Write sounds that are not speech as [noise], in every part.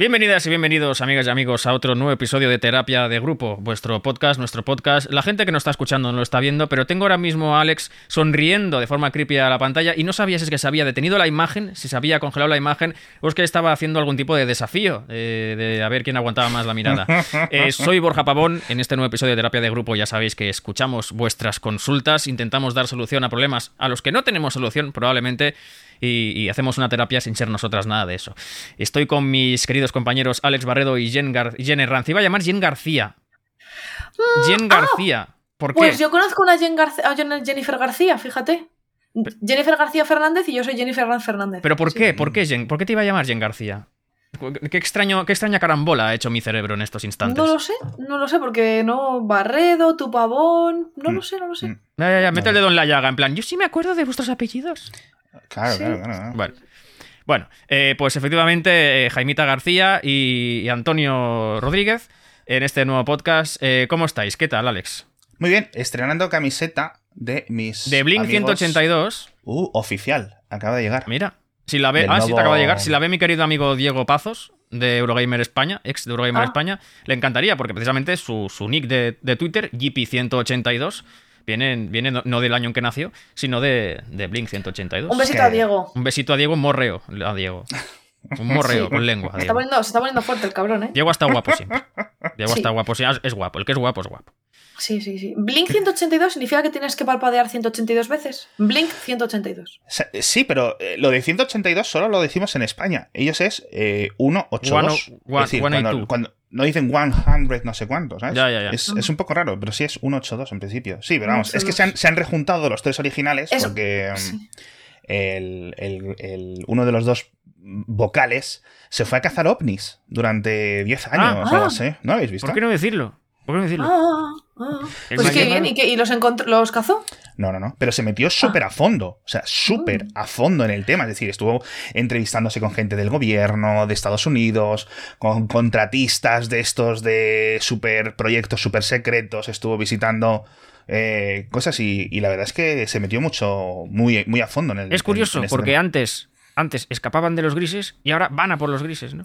Bienvenidas y bienvenidos, amigas y amigos, a otro nuevo episodio de Terapia de Grupo, vuestro podcast, nuestro podcast. La gente que nos está escuchando no lo está viendo, pero tengo ahora mismo a Alex sonriendo de forma creepy a la pantalla y no sabía si es que se había detenido la imagen, si se había congelado la imagen o es que estaba haciendo algún tipo de desafío eh, de a ver quién aguantaba más la mirada. [laughs] Eh, soy Borja Pavón, en este nuevo episodio de Terapia de Grupo ya sabéis que escuchamos vuestras consultas, intentamos dar solución a problemas a los que no tenemos solución probablemente y, hacemos una terapia sin ser nosotras nada de eso. Estoy con mis queridos compañeros Alex Barredo y Jen, Gar Jen Iba a llamar Jen García. Mm, Jen ah, García. ¿Por qué? Pues yo conozco a, Jen a Jennifer García, fíjate. Jennifer García Fernández y yo soy Jennifer Fernández. ¿Pero por qué? ¿Por qué, Jen? ¿Por qué te iba a llamar Jen García? ¿Qué, extraño, qué extraña carambola ha hecho mi cerebro en estos instantes. No lo sé, no lo sé, porque no. Barredo, tu pavón. No lo mm, sé, no lo sé. Mm. Ya, ya, ya, mete el dedo en la llaga, en plan, yo sí me acuerdo de vuestros apellidos. Claro, claro, claro, Bueno. Bueno, eh, pues efectivamente, eh, Jaimita García y, Antonio Rodríguez en este nuevo podcast. Eh, ¿Cómo estáis? ¿Qué tal, Alex? Muy bien, estrenando camiseta de mis. De Blink 182. Uh, oficial. Acaba de llegar. Mira. Si la ve. Ah, sí, te acaba de llegar. Si la ve mi querido amigo Diego Pazos, de Eurogamer España, ex de Eurogamer ah. España, le encantaría, porque precisamente su, su nick de, de Twitter, GP182 Viene, no, del año en que nació, sino de, de Blink 182. Un besito a Diego. Un besito a Diego, un morreo a Diego. Un morreo [laughs] con lengua. Sí, sí, sí. Blink 182 significa que tienes que parpadear 182 veces. Blink 182. Sí, pero eh, lo de 182 solo lo decimos en España. Ellos es eh, 182. One, es decir, cuando, no dicen 100 no sé cuántos, ¿sabes? Ya, ya, ya. Es, un poco raro, pero sí es 182 en principio. Sí, pero vamos, es que se han, se han rejuntado los tres originales porque mm, el, uno de los dos vocales se fue a cazar ovnis durante 10 años. Ah, ah. ¿No habéis visto? ¿Por qué no decirlo? ¿Por qué no decirlo? Ah, Ah, pues qué bien, ¿y, los, los cazó? No, no, no, pero se metió súper a fondo, o sea, súper a fondo en el tema, es decir, estuvo entrevistándose con gente del gobierno, de Estados Unidos, con contratistas de estos de super proyectos super secretos, estuvo visitando eh, cosas y, la verdad es que se metió mucho, muy, muy a fondo en el Es curioso, este porque antes, antes escapaban de los grises y ahora van a por los grises, ¿no?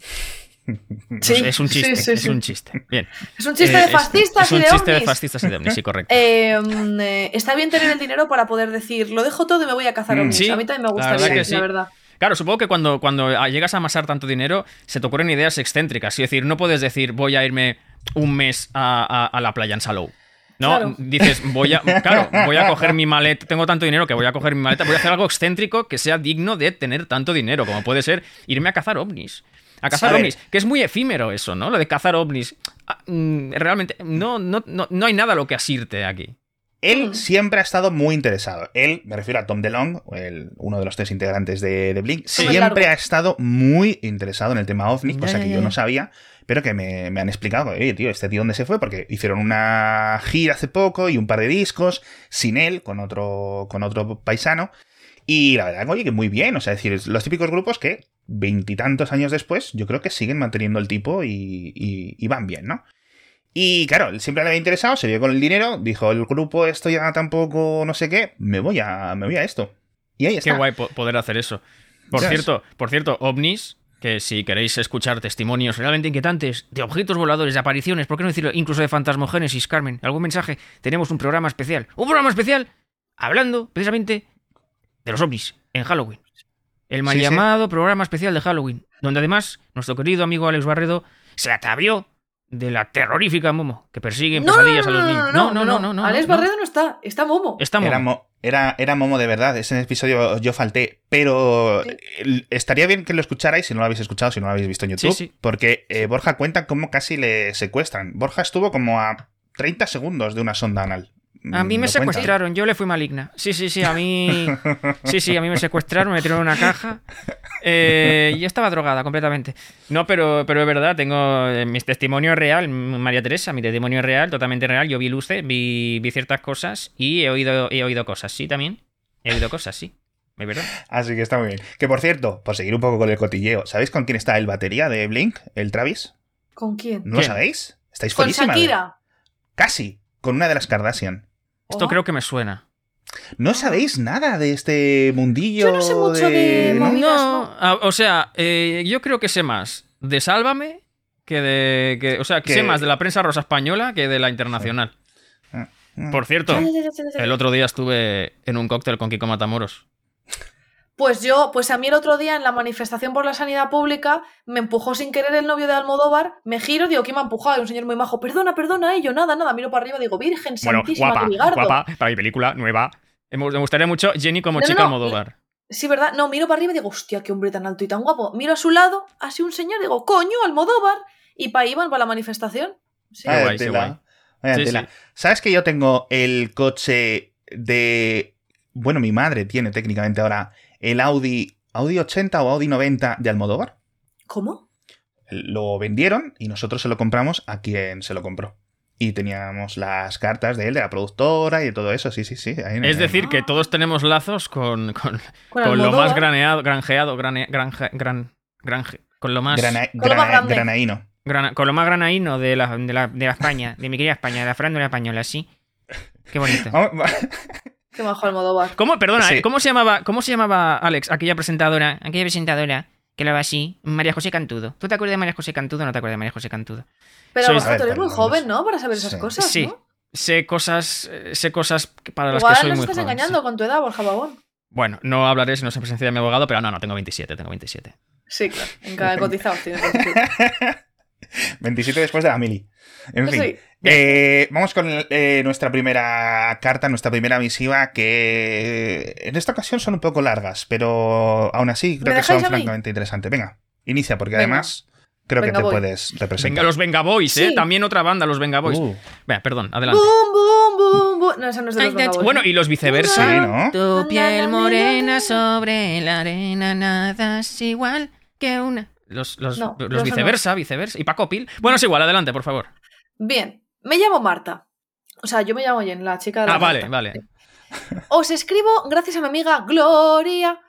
Es un chiste, es un chiste. Bien. Es un chiste de fascistas y de Es un chiste de fascistas y de ovnis, sí, correcto. [laughs] Em, eh, está bien tener el dinero para poder decir, lo dejo todo y me voy a cazar mm, ovnis. a mí también me gustaría, la verdad. Claro, supongo que cuando, cuando llegas a amasar tanto dinero, se te ocurren ideas excéntricas. Es decir, no puedes decir, voy a irme un mes a, la playa en Salou. No, dices, voy a, [laughs] claro, voy a coger mi maleta, tengo tanto dinero que voy a coger mi maleta, voy a hacer algo excéntrico que sea digno de tener tanto dinero, como puede ser irme a cazar ovnis a cazar ovnis, que es muy efímero eso, ¿no? Lo de cazar ovnis. Ah, mm, realmente, no, no, no, hay nada a lo que asirte aquí. Él siempre ha estado muy interesado. Él, me refiero a Tom DeLong, el, uno de los tres integrantes de, Blink, siempre ha estado muy interesado en el tema ovni, cosa que yo no sabía, pero que me, han explicado, oye, tío, ¿este tío dónde se fue? Porque hicieron una gira hace poco y un par de discos, sin él, con otro, con otro paisano, y la verdad, oye, que muy bien. O sea, es decir, los típicos grupos que veintitantos años después, yo creo que siguen manteniendo el tipo y, van bien, ¿no? Y claro, siempre le había interesado, se vio con el dinero, dijo, el grupo esto ya tampoco no sé qué, me voy a, me voy a esto. Y ahí está. Qué guay poder hacer eso. Por cierto, por cierto, ovnis, que si queréis escuchar testimonios realmente inquietantes de objetos voladores, de apariciones, ¿por qué no decirlo? Incluso de fantasmogénesis, Carmen, algún mensaje, tenemos un programa especial. Un programa especial hablando precisamente de los ovnis en Halloween. El mal llamado programa especial de Halloween, donde además nuestro querido amigo Alex Barredo se atavió de la terrorífica Momo que persigue en pesadillas a los niños. No, no, no, no. Alex Barredo no está, está Momo. Está Momo. Era, era, Momo de verdad, ese episodio yo falté, pero estaría bien que lo escucharais si no lo habéis escuchado, si no lo habéis visto en YouTube, porque eh, Borja cuenta cómo casi le secuestran. Borja estuvo como a 30 segundos de una sonda anal. A mí me secuestraron, yo le fui maligna. Sí, sí, sí, a mí. [laughs] Sí, sí, a mí me secuestraron, me metieron en una caja. Eh, y estaba drogada completamente. No, pero, pero es verdad, tengo eh, mi testimonio real, María Teresa, mi testimonio es real, totalmente real. Yo vi luces, vi, vi ciertas cosas y he oído, he oído cosas, sí, también. He oído cosas, sí. ¿Es verdad? Así que está muy bien. Que por cierto, por seguir un poco con el cotilleo, ¿sabéis con quién está el batería de Blink, el Travis? ¿Con quién? ¿No lo sabéis? ¿Estáis ¿Con Shakira? Casi, con una de las Kardashian. Esto creo que me suena. ¿No sabéis nada de este mundillo? Yo no sé mucho de, No, ah, o sea, eh, yo creo que sé más de Sálvame que de. Que, o sea, que sé más de la prensa rosa española que de la internacional. Por cierto, el otro día estuve en un cóctel con Kiko Matamoros. Pues yo, pues a mí el otro día en la manifestación por la sanidad pública me empujó sin querer el novio de Almodóvar, me giro, digo, ¿quién me ha empujado? Y un señor muy majo, perdona, perdona, y yo nada, nada, miro para arriba, digo, Virgen bueno, Santísima, guapa, guapa, para mi película nueva. Me gustaría mucho Jenny como chica Almodóvar. Sí, ¿verdad? No, miro para arriba y digo, hostia, qué hombre tan alto y tan guapo. Miro a su lado, así un señor, digo, coño, Almodóvar. Y para iban para la manifestación. Sí, guay, guay. ¿Sabes que yo tengo el coche de. Bueno, mi madre tiene técnicamente ahora el Audi, Audi 80 o Audi 90 de Almodóvar. ¿Cómo? Lo vendieron y nosotros se lo compramos a quien se lo compró. Y teníamos las cartas de él, de la productora y de todo eso, sí, sí, sí. es decir, que todos tenemos lazos con, con, lo más graneado, granjeado, grane, granje, gran, granje, con lo más... granaíno. con lo más granaíno de la, de, la, de la España, de mi querida España, de la farándula española, sí. Qué bonito. [laughs] Qué bajo Almodóvar. ¿Cómo, perdona, ¿eh? ¿cómo, se llamaba, ¿cómo se llamaba, Alex, aquella presentadora, aquella presentadora que lo hablaba así? María José Cantudo. ¿Tú te acuerdas de María José Cantudo o no te acuerdas de María José Cantudo? Pero vosotros eres muy joven, ¿no? Para saber esas cosas, Sí. Sé cosas, sé cosas para las que soy muy joven. estás engañando con tu edad, Borja Babón. Bueno, no hablaré si no se presencia de mi abogado, pero no, no, tengo 27, tengo 27. Sí, claro. En cada [laughs] cotizado tienes 27. 27 después de la mili. En fin. Eh, vamos con eh, nuestra primera carta, nuestra primera misiva, que en esta ocasión son un poco largas, pero aún así creo que son francamente interesantes. Venga, inicia, porque además creo que te puedes representar. Venga, los Venga Boys, ¿eh? También otra banda, los Venga Boys. Uh. Venga, perdón, adelante. Boom, boom, boom, No, eso no es de los Venga Bueno, y los viceversa. Sí, ¿no? Tu piel morena sobre la arena, nada es igual que una. Los, los, los viceversa, viceversa. Y Paco Pil. Bueno, es igual, adelante, por favor. Bien, me llamo Marta. O sea, yo me llamo Jen, la chica de la Ah, vale, vale. Os escribo gracias a mi amiga Gloria,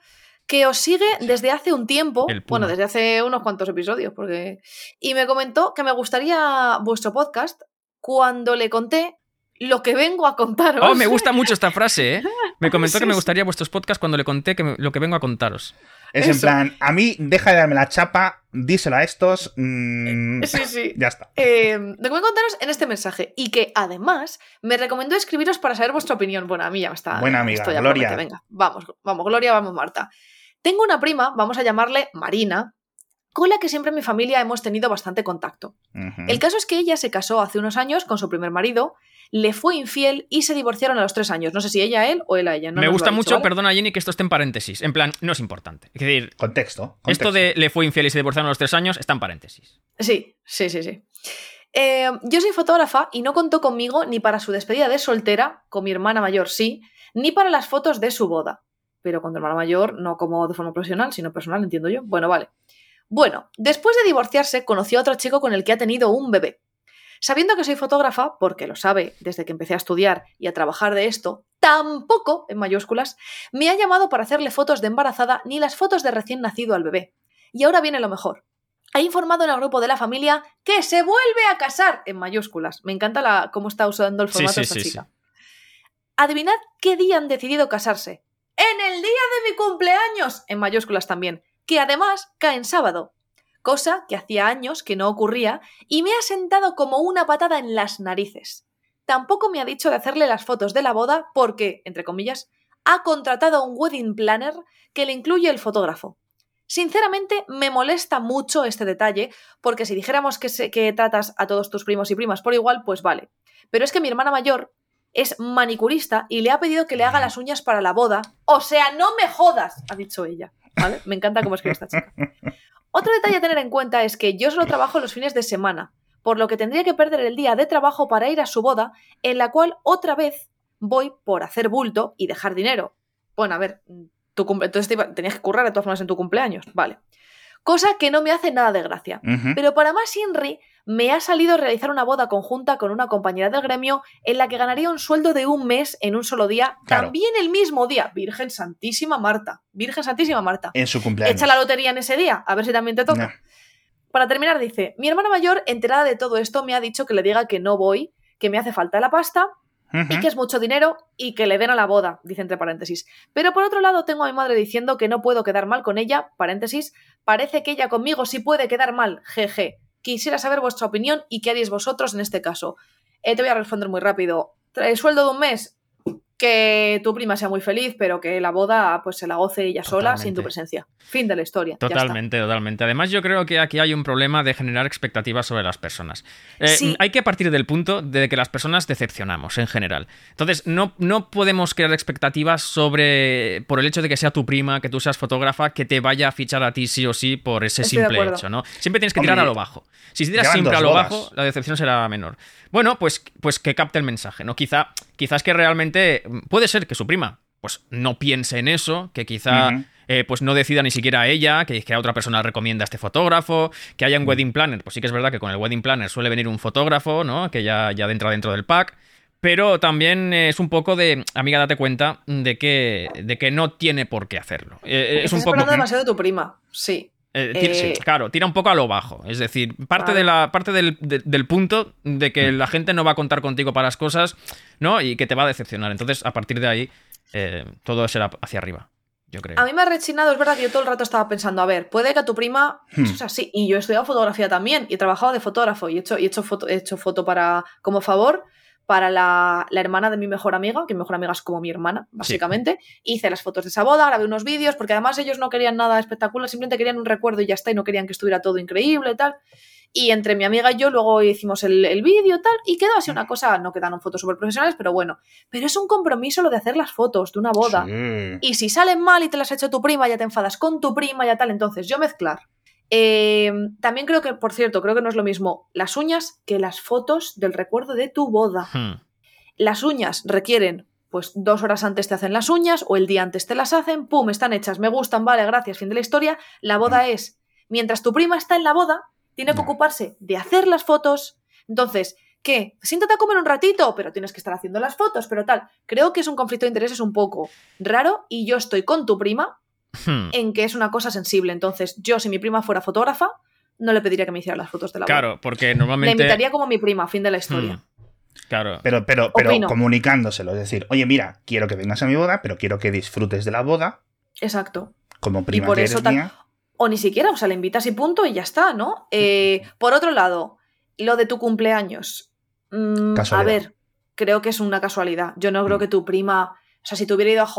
que os sigue desde hace un tiempo, bueno, desde hace unos cuantos episodios, porque... Y me comentó que me gustaría vuestro podcast cuando le conté lo que vengo a contaros. Oh, me gusta mucho esta frase, ¿eh? [laughs] Me comentó que me gustaría vuestros podcasts cuando le conté que lo que vengo a contaros. Es en plan, a mí deja de darme la chapa, díselo a estos. Mm, sí, sí. [laughs] Ya está. Eh, lo que voy a contaros en este mensaje y que además me recomendó escribiros para saber vuestra opinión. Bueno, a mí ya me está. Buena amiga, Gloria. Venga, vamos, vamos, Gloria, vamos, Marta. Tengo una prima, vamos a llamarle Marina, con la que siempre en mi familia hemos tenido bastante contacto. El caso es que ella se casó hace unos años con su primer marido le fue infiel y se divorciaron a los tres años. No sé si ella a él o él a ella. Me gusta mucho, perdona Jenny, que esto esté en paréntesis. En plan, no es importante. Es decir, contexto, Esto de le fue infiel y se divorciaron a los tres años está en paréntesis. Sí, sí, sí, sí. Eh, yo soy fotógrafa y no contó conmigo ni para su despedida de soltera, con mi hermana mayor sí, ni para las fotos de su boda. Pero con tu hermana mayor, no como de forma profesional, sino personal, entiendo yo. Bueno, vale. Bueno, después de divorciarse, conoció a otro chico con el que ha tenido un bebé. Sabiendo que soy fotógrafa, porque lo sabe desde que empecé a estudiar y a trabajar de esto, tampoco, en mayúsculas, me ha llamado para hacerle fotos de embarazada ni las fotos de recién nacido al bebé. Y ahora viene lo mejor. Ha informado en el grupo de la familia que se vuelve a casar, en mayúsculas. Me encanta la, cómo está usando el formato esta chica. Adivinad qué día han decidido casarse. En el día de mi cumpleaños, en mayúsculas también, que además cae en sábado cosa que hacía años que no ocurría y me ha sentado como una patada en las narices. Tampoco me ha dicho de hacerle las fotos de la boda porque, entre comillas, ha contratado a un wedding planner que le incluye el fotógrafo. Sinceramente, me molesta mucho este detalle, porque si dijéramos que, que tratas a todos tus primos y primas por igual, pues vale. Pero es que mi hermana mayor es manicurista y le ha pedido que le haga las uñas para la boda. O sea, no me jodas, ha dicho ella. ¿Vale? Me encanta cómo escribe esta chica. [laughs] Otro detalle a tener en cuenta es que yo solo trabajo los fines de semana, por lo que tendría que perder el día de trabajo para ir a su boda, en la cual otra vez voy por hacer bulto y dejar dinero. Bueno, a ver, tu entonces tenías que currar de todas formas en tu cumpleaños, vale. Cosa que no me hace nada de gracia. Pero para más Inri, me ha salido realizar una boda conjunta con una compañera del gremio en la que ganaría un sueldo de un mes en un solo día, también el mismo día. Virgen Santísima Marta, Virgen Santísima Marta. En su cumpleaños. Echa la lotería en ese día, a ver si también te toca. Para terminar, dice, mi hermana mayor, enterada de todo esto, me ha dicho que le diga que no voy, que me hace falta la pasta y que es mucho dinero y que le den a la boda, dice entre paréntesis. Pero por otro lado tengo a mi madre diciendo que no puedo quedar mal con ella, paréntesis, parece que ella conmigo sí puede quedar mal, jeje. Quisiera saber vuestra opinión y qué haréis vosotros en este caso. Eh, te voy a responder muy rápido. ¿Sueldo de un mes? Que tu prima sea muy feliz, pero que la boda pues se la goce ella sola sin tu presencia. Fin de la historia. Totalmente, totalmente. Además, yo creo que aquí hay un problema de generar expectativas sobre las personas. Eh, hay que partir del punto de que las personas decepcionamos en general. Entonces, no, no podemos crear expectativas sobre, por el hecho de que sea tu prima, que tú seas fotógrafa, que te vaya a fichar a ti sí o sí por ese simple hecho, ¿no? Siempre tienes que tirar a lo bajo. Si tiras siempre a lo bajo, la decepción será menor. Bueno, pues, pues que capte el mensaje, ¿no? Quizá, quizás que realmente puede ser que su prima pues no piense en eso, que quizá eh, pues no decida ni siquiera ella, que, que, a otra persona recomienda a este fotógrafo, que haya un wedding planner, pues sí que es verdad que con el wedding planner suele venir un fotógrafo, ¿no? Que ya, ya entra dentro del pack. Pero también es un poco de, amiga, date cuenta de que, de que no tiene por qué hacerlo. Eh, es un poco... demasiado de tu prima, sí. Eh, claro, tira un poco a lo bajo. Es decir, parte, de la, parte del, punto de que la gente no va a contar contigo para las cosas, ¿no? Y que te va a decepcionar. Entonces, a partir de ahí, eh, todo será hacia arriba. Yo creo. A mí me ha rechinado, es verdad que yo todo el rato estaba pensando, a ver, puede que a tu prima. Hmm. O sea, sí, y yo he estudiado fotografía también, y he trabajado de fotógrafo, y he hecho, y he hecho foto, he hecho foto para, como favor para la, hermana de mi mejor amiga, que mi mejor amiga es como mi hermana, básicamente. Hice las fotos de esa boda, grabé unos vídeos, porque además ellos no querían nada espectacular, simplemente querían un recuerdo y ya está, y no querían que estuviera todo increíble y tal. Y entre mi amiga y yo luego hicimos el, el vídeo tal, y quedó así una cosa, no quedaron fotos súper profesionales, pero bueno. Pero es un compromiso lo de hacer las fotos de una boda. Y si salen mal y te las ha hecho tu prima, ya te enfadas con tu prima, ya tal, entonces yo mezclar eh, también creo que, por cierto, creo que no es lo mismo las uñas que las fotos del recuerdo de tu boda. Hmm. Las uñas requieren, pues dos horas antes te hacen las uñas o el día antes te las hacen, pum, están hechas, me gustan, vale, gracias, fin de la historia. La boda hmm. es, mientras tu prima está en la boda, tiene que ocuparse de hacer las fotos. Entonces, ¿qué? Siéntate a comer un ratito, pero tienes que estar haciendo las fotos, pero tal. Creo que es un conflicto de intereses un poco raro y yo estoy con tu prima Hmm. en que es una cosa sensible. Entonces, yo, si mi prima fuera fotógrafa, no le pediría que me hiciera las fotos de la boda. Claro, porque normalmente. Le invitaría como mi prima, fin de la historia. Hmm. Claro. Pero, pero, pero comunicándoselo. Es decir, oye, mira, quiero que vengas a mi boda, pero quiero que disfrutes de la boda. Exacto. Como prima por eso mía. O ni siquiera, o sea, le invitas y punto y ya está, ¿no? Eh, por otro lado, lo de tu cumpleaños. Mm, a ver, creo que es una casualidad. Yo no creo mm. que tu prima o sea, si te hubiera ido a...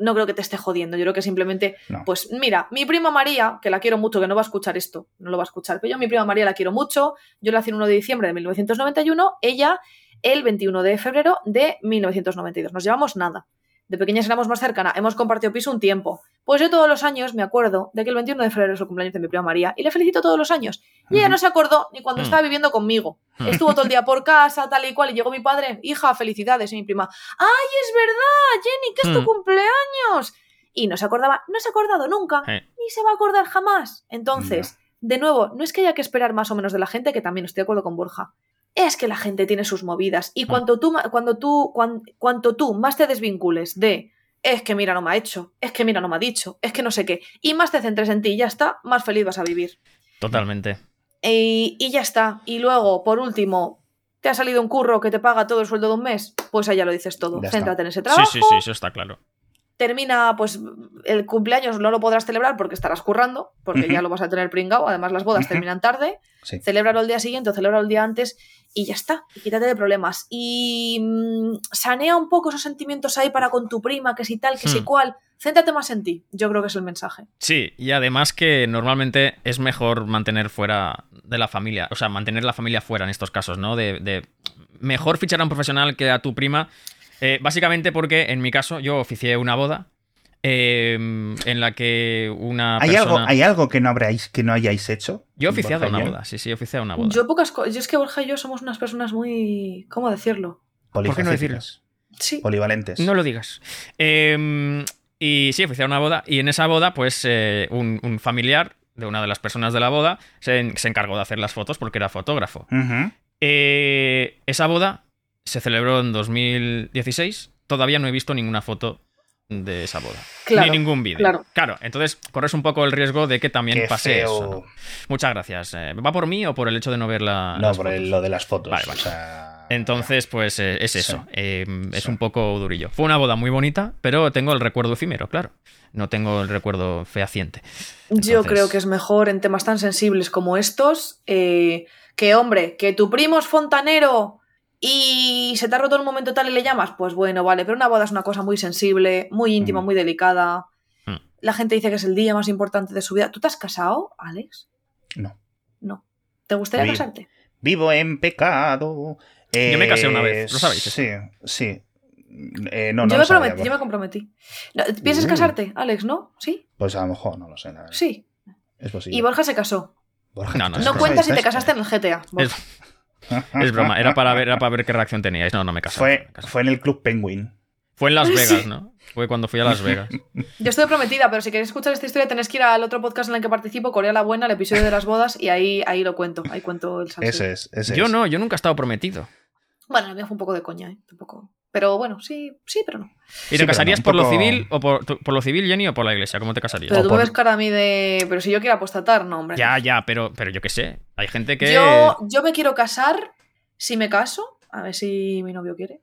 no creo que te esté jodiendo, yo creo que simplemente, pues mira, mi prima María, que la quiero mucho, que no va a escuchar esto, no lo va a escuchar, pero yo mi prima María la quiero mucho, yo la hice el 1 de diciembre de 1991, ella el 21 de febrero de 1992, nos llevamos nada de pequeñas éramos más cercanas, hemos compartido piso un tiempo. Pues yo todos los años me acuerdo de que el 21 de febrero es el cumpleaños de mi prima María y le felicito todos los años. Y ella no se acordó ni cuando mm. estaba viviendo conmigo. Mm. Estuvo todo el día por casa, [laughs] tal y cual, y llegó mi padre, hija, felicidades, y mi prima, ¡ay, es verdad, Jenny, que es tu mm. cumpleaños! Y no se acordaba, no se ha acordado nunca, ni se va a acordar jamás. Entonces, de nuevo, no es que haya que esperar más o menos de la gente, que también estoy de acuerdo con Borja es que la gente tiene sus movidas. Y cuanto tú, cuando tú, cuanto tú más te desvincules de es que mira no me ha hecho, es que mira no me ha dicho, es que no sé qué, y más te centres en ti y ya está, más feliz vas a vivir. Totalmente. Y, ya está. Y luego, por último, ¿te ha salido un curro que te paga todo el sueldo de un mes? Pues allá lo dices todo. Céntrate en ese trabajo. Sí, sí, sí, eso está claro termina, pues el cumpleaños no lo podrás celebrar porque estarás currando, porque ya lo vas a tener pringado. Además, las bodas terminan tarde. Sí. Celébralo el día siguiente o celébralo el día antes y ya está. Y quítate de problemas. Y mm, sanea un poco esos sentimientos ahí para con tu prima, que si tal, que si hmm. cual. Céntrate más en ti. Yo creo que es el mensaje. Sí, y además que normalmente es mejor mantener fuera de la familia, o sea, mantener la familia fuera en estos casos, ¿no? De, de mejor fichar a un profesional que a tu prima eh, básicamente porque en mi caso yo oficié una boda em, en la que una ¿Hay Algo, ¿Hay algo que no, habráis, que no hayáis hecho? Yo he oficiado una boda, sí, sí, he oficiado una boda. Yo pocas Yo es que Borja y yo somos unas personas muy... ¿Cómo decirlo? ¿Por qué no decirlas? Sí. Polivalentes. No lo digas. Em, y sí, he oficiado una boda y en esa boda pues eh, un, familiar de una de las personas de la boda se, encargó de hacer las fotos porque era fotógrafo. Eh, esa boda se celebró en 2016. Todavía no he visto ninguna foto de esa boda. ni ningún vídeo. Claro. entonces corres un poco el riesgo de que también pase eso. Muchas gracias. Eh, ¿Va por mí o por el hecho de no ver la.? No, por lo de las fotos. O sea Entonces, pues eh, es eso. Em, es un poco durillo. Fue una boda muy bonita, pero tengo el recuerdo efímero, claro. No tengo el recuerdo fehaciente. Yo creo que es mejor en temas tan sensibles como estos eh, que, hombre, que tu primo es fontanero y se te ha roto en un momento tal y le llamas, pues bueno, vale, pero una boda es una cosa muy sensible, muy íntima, mm. muy delicada. Mm. La gente dice que es el día más importante de su vida. ¿Tú te has casado, Alex? No. No. ¿Te gustaría casarte? Vivo en pecado. Yo me casé una vez, ¿lo sabéis? Sí, sí. Eh, no, yo, me prometí, yo me comprometí. ¿Piensas uh. casarte, Alex, no? ¿Sí? Pues a lo mejor, no lo sé. Sí. Es posible. Y Borja se casó. Borja, no, no, no cuenta si te casaste en el GTA. Es, [laughs] broma, era para, ver, era para ver qué reacción teníais. No, no me casé. Fue, fue en el Club Penguin. Fue en Las Vegas, ¿no? Fue cuando fui a Las [laughs] Vegas. Yo estoy prometida, pero si queréis escuchar esta historia tenéis que ir al otro podcast en el que participo, Corea la Buena, el episodio de las bodas, y ahí, ahí lo cuento. Ahí cuento el salseo. Ese es, ese Yo no, yo nunca he estado prometido. Bueno, la mía fue un poco de coña, ¿eh? Tampoco. Pero bueno, sí, sí, pero no. ¿Y te casarías por lo civil o por, por, lo civil, Jenny, o por la iglesia? ¿Cómo te casarías? Pero tú me ves cara a mí de. Pero si yo quiero apostatar, no, hombre. Ya, ya, pero, pero yo qué sé. Hay gente que. Yo, yo me quiero casar si me caso. A ver si mi novio quiere.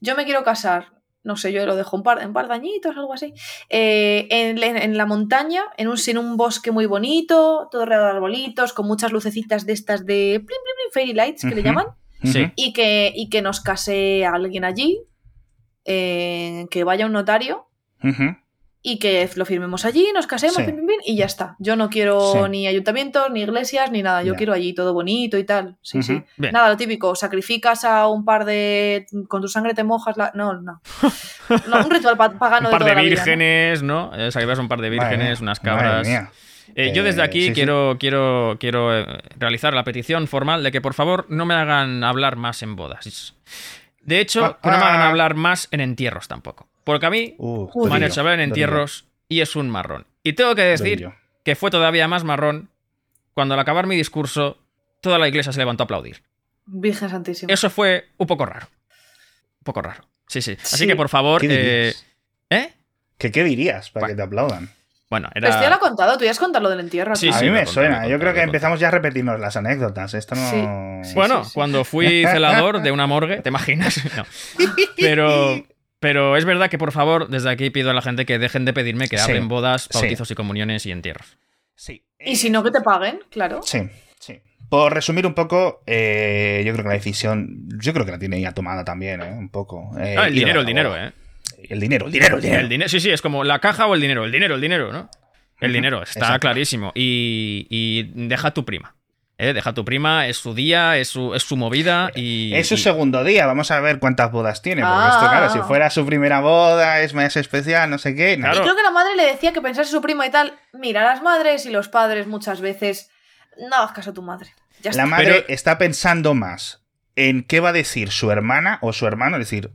Yo me quiero casar no sé, yo lo dejo un par, un par de añitos, algo así, eh, en, la montaña, en un, en un bosque muy bonito, todo rodeado de arbolitos, con muchas lucecitas de estas de fairy lights que le llaman, y, que, y que nos case alguien allí, eh, que vaya un notario y que lo firmemos allí, nos casemos y ya está. Yo no quiero ni ayuntamientos, ni iglesias, ni nada. Yo quiero allí todo bonito y tal. Sí, sí. Nada, lo típico. Sacrificas a un par de. Con tu sangre te mojas la. No, no. un ritual pagano [laughs] Un par de, vírgenes, ¿no? Eh, sacrificas un par de vírgenes, unas cabras. Eh, yo desde aquí quiero, quiero, quiero realizar la petición formal de que por favor no me hagan hablar más en bodas. De hecho, ah, que no me hagan ah. hablar más en entierros tampoco. Porque a mí uh, me han hecho hablar en entierros y es un marrón. Y tengo que decir que fue todavía más marrón cuando al acabar mi discurso toda la iglesia se levantó a aplaudir. Virgen Santísima. Eso fue un poco raro. Un poco raro. Sí, sí. Así que por favor. ¿Qué eh, ¿Eh? ¿Qué, dirías para que te aplaudan? Bueno, era... Esto ya lo he contado, tú ya has contado lo del entierro. Sí, a mí me suena. Yo creo que empezamos ya a repetirnos las anécdotas. Esto no. Bueno, cuando fui [laughs] celador de una morgue, ¿te imaginas? [laughs] No. Pero, pero es verdad que, por favor, desde aquí pido a la gente que dejen de pedirme que abren bodas, bautizos y comuniones y entierros. Sí. Y si no, que te paguen, claro. Sí, sí. Por resumir un poco, eh, yo creo que la decisión, yo creo que la tiene ya tomada también, ¿eh? Un poco. Eh, ah, el dinero, el dinero, ¿eh? El dinero, el dinero, el dinero. El dinero. Sí, sí, es como la caja o el dinero. El dinero, el dinero, ¿no? El dinero, está clarísimo. Y, deja tu prima. ¿eh? Deja tu prima, es su día, es su, es su movida y. Es su segundo día, vamos a ver cuántas bodas tiene. Porque esto, claro, si ah. fuera su primera boda, es más especial, no sé qué. Y creo que la madre le decía que pensase su prima y tal. Mira, las madres y los padres muchas veces. No hagas caso a tu madre. la madre está pensando más en qué va a decir su hermana o su hermano, es decir,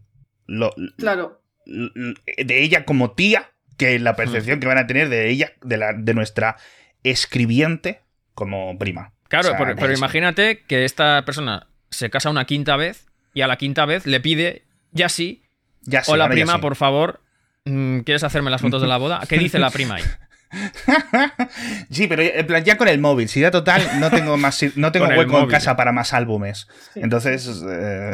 lo, claro. De ella como tía que la percepción que van a tener de ella, de, la, de nuestra escribiente como prima. Claro, pero, imagínate que esta persona se casa una quinta vez y a la quinta vez le pide, ya sí, ya sí hola prima, por favor, mm, ¿quieres hacerme las fotos de la boda? ¿Qué [laughs] dice la prima ahí? [laughs] sí, pero en plan, ya con el móvil, si ya total, no tengo más no tengo hueco en casa para más álbumes. Entonces. Eh,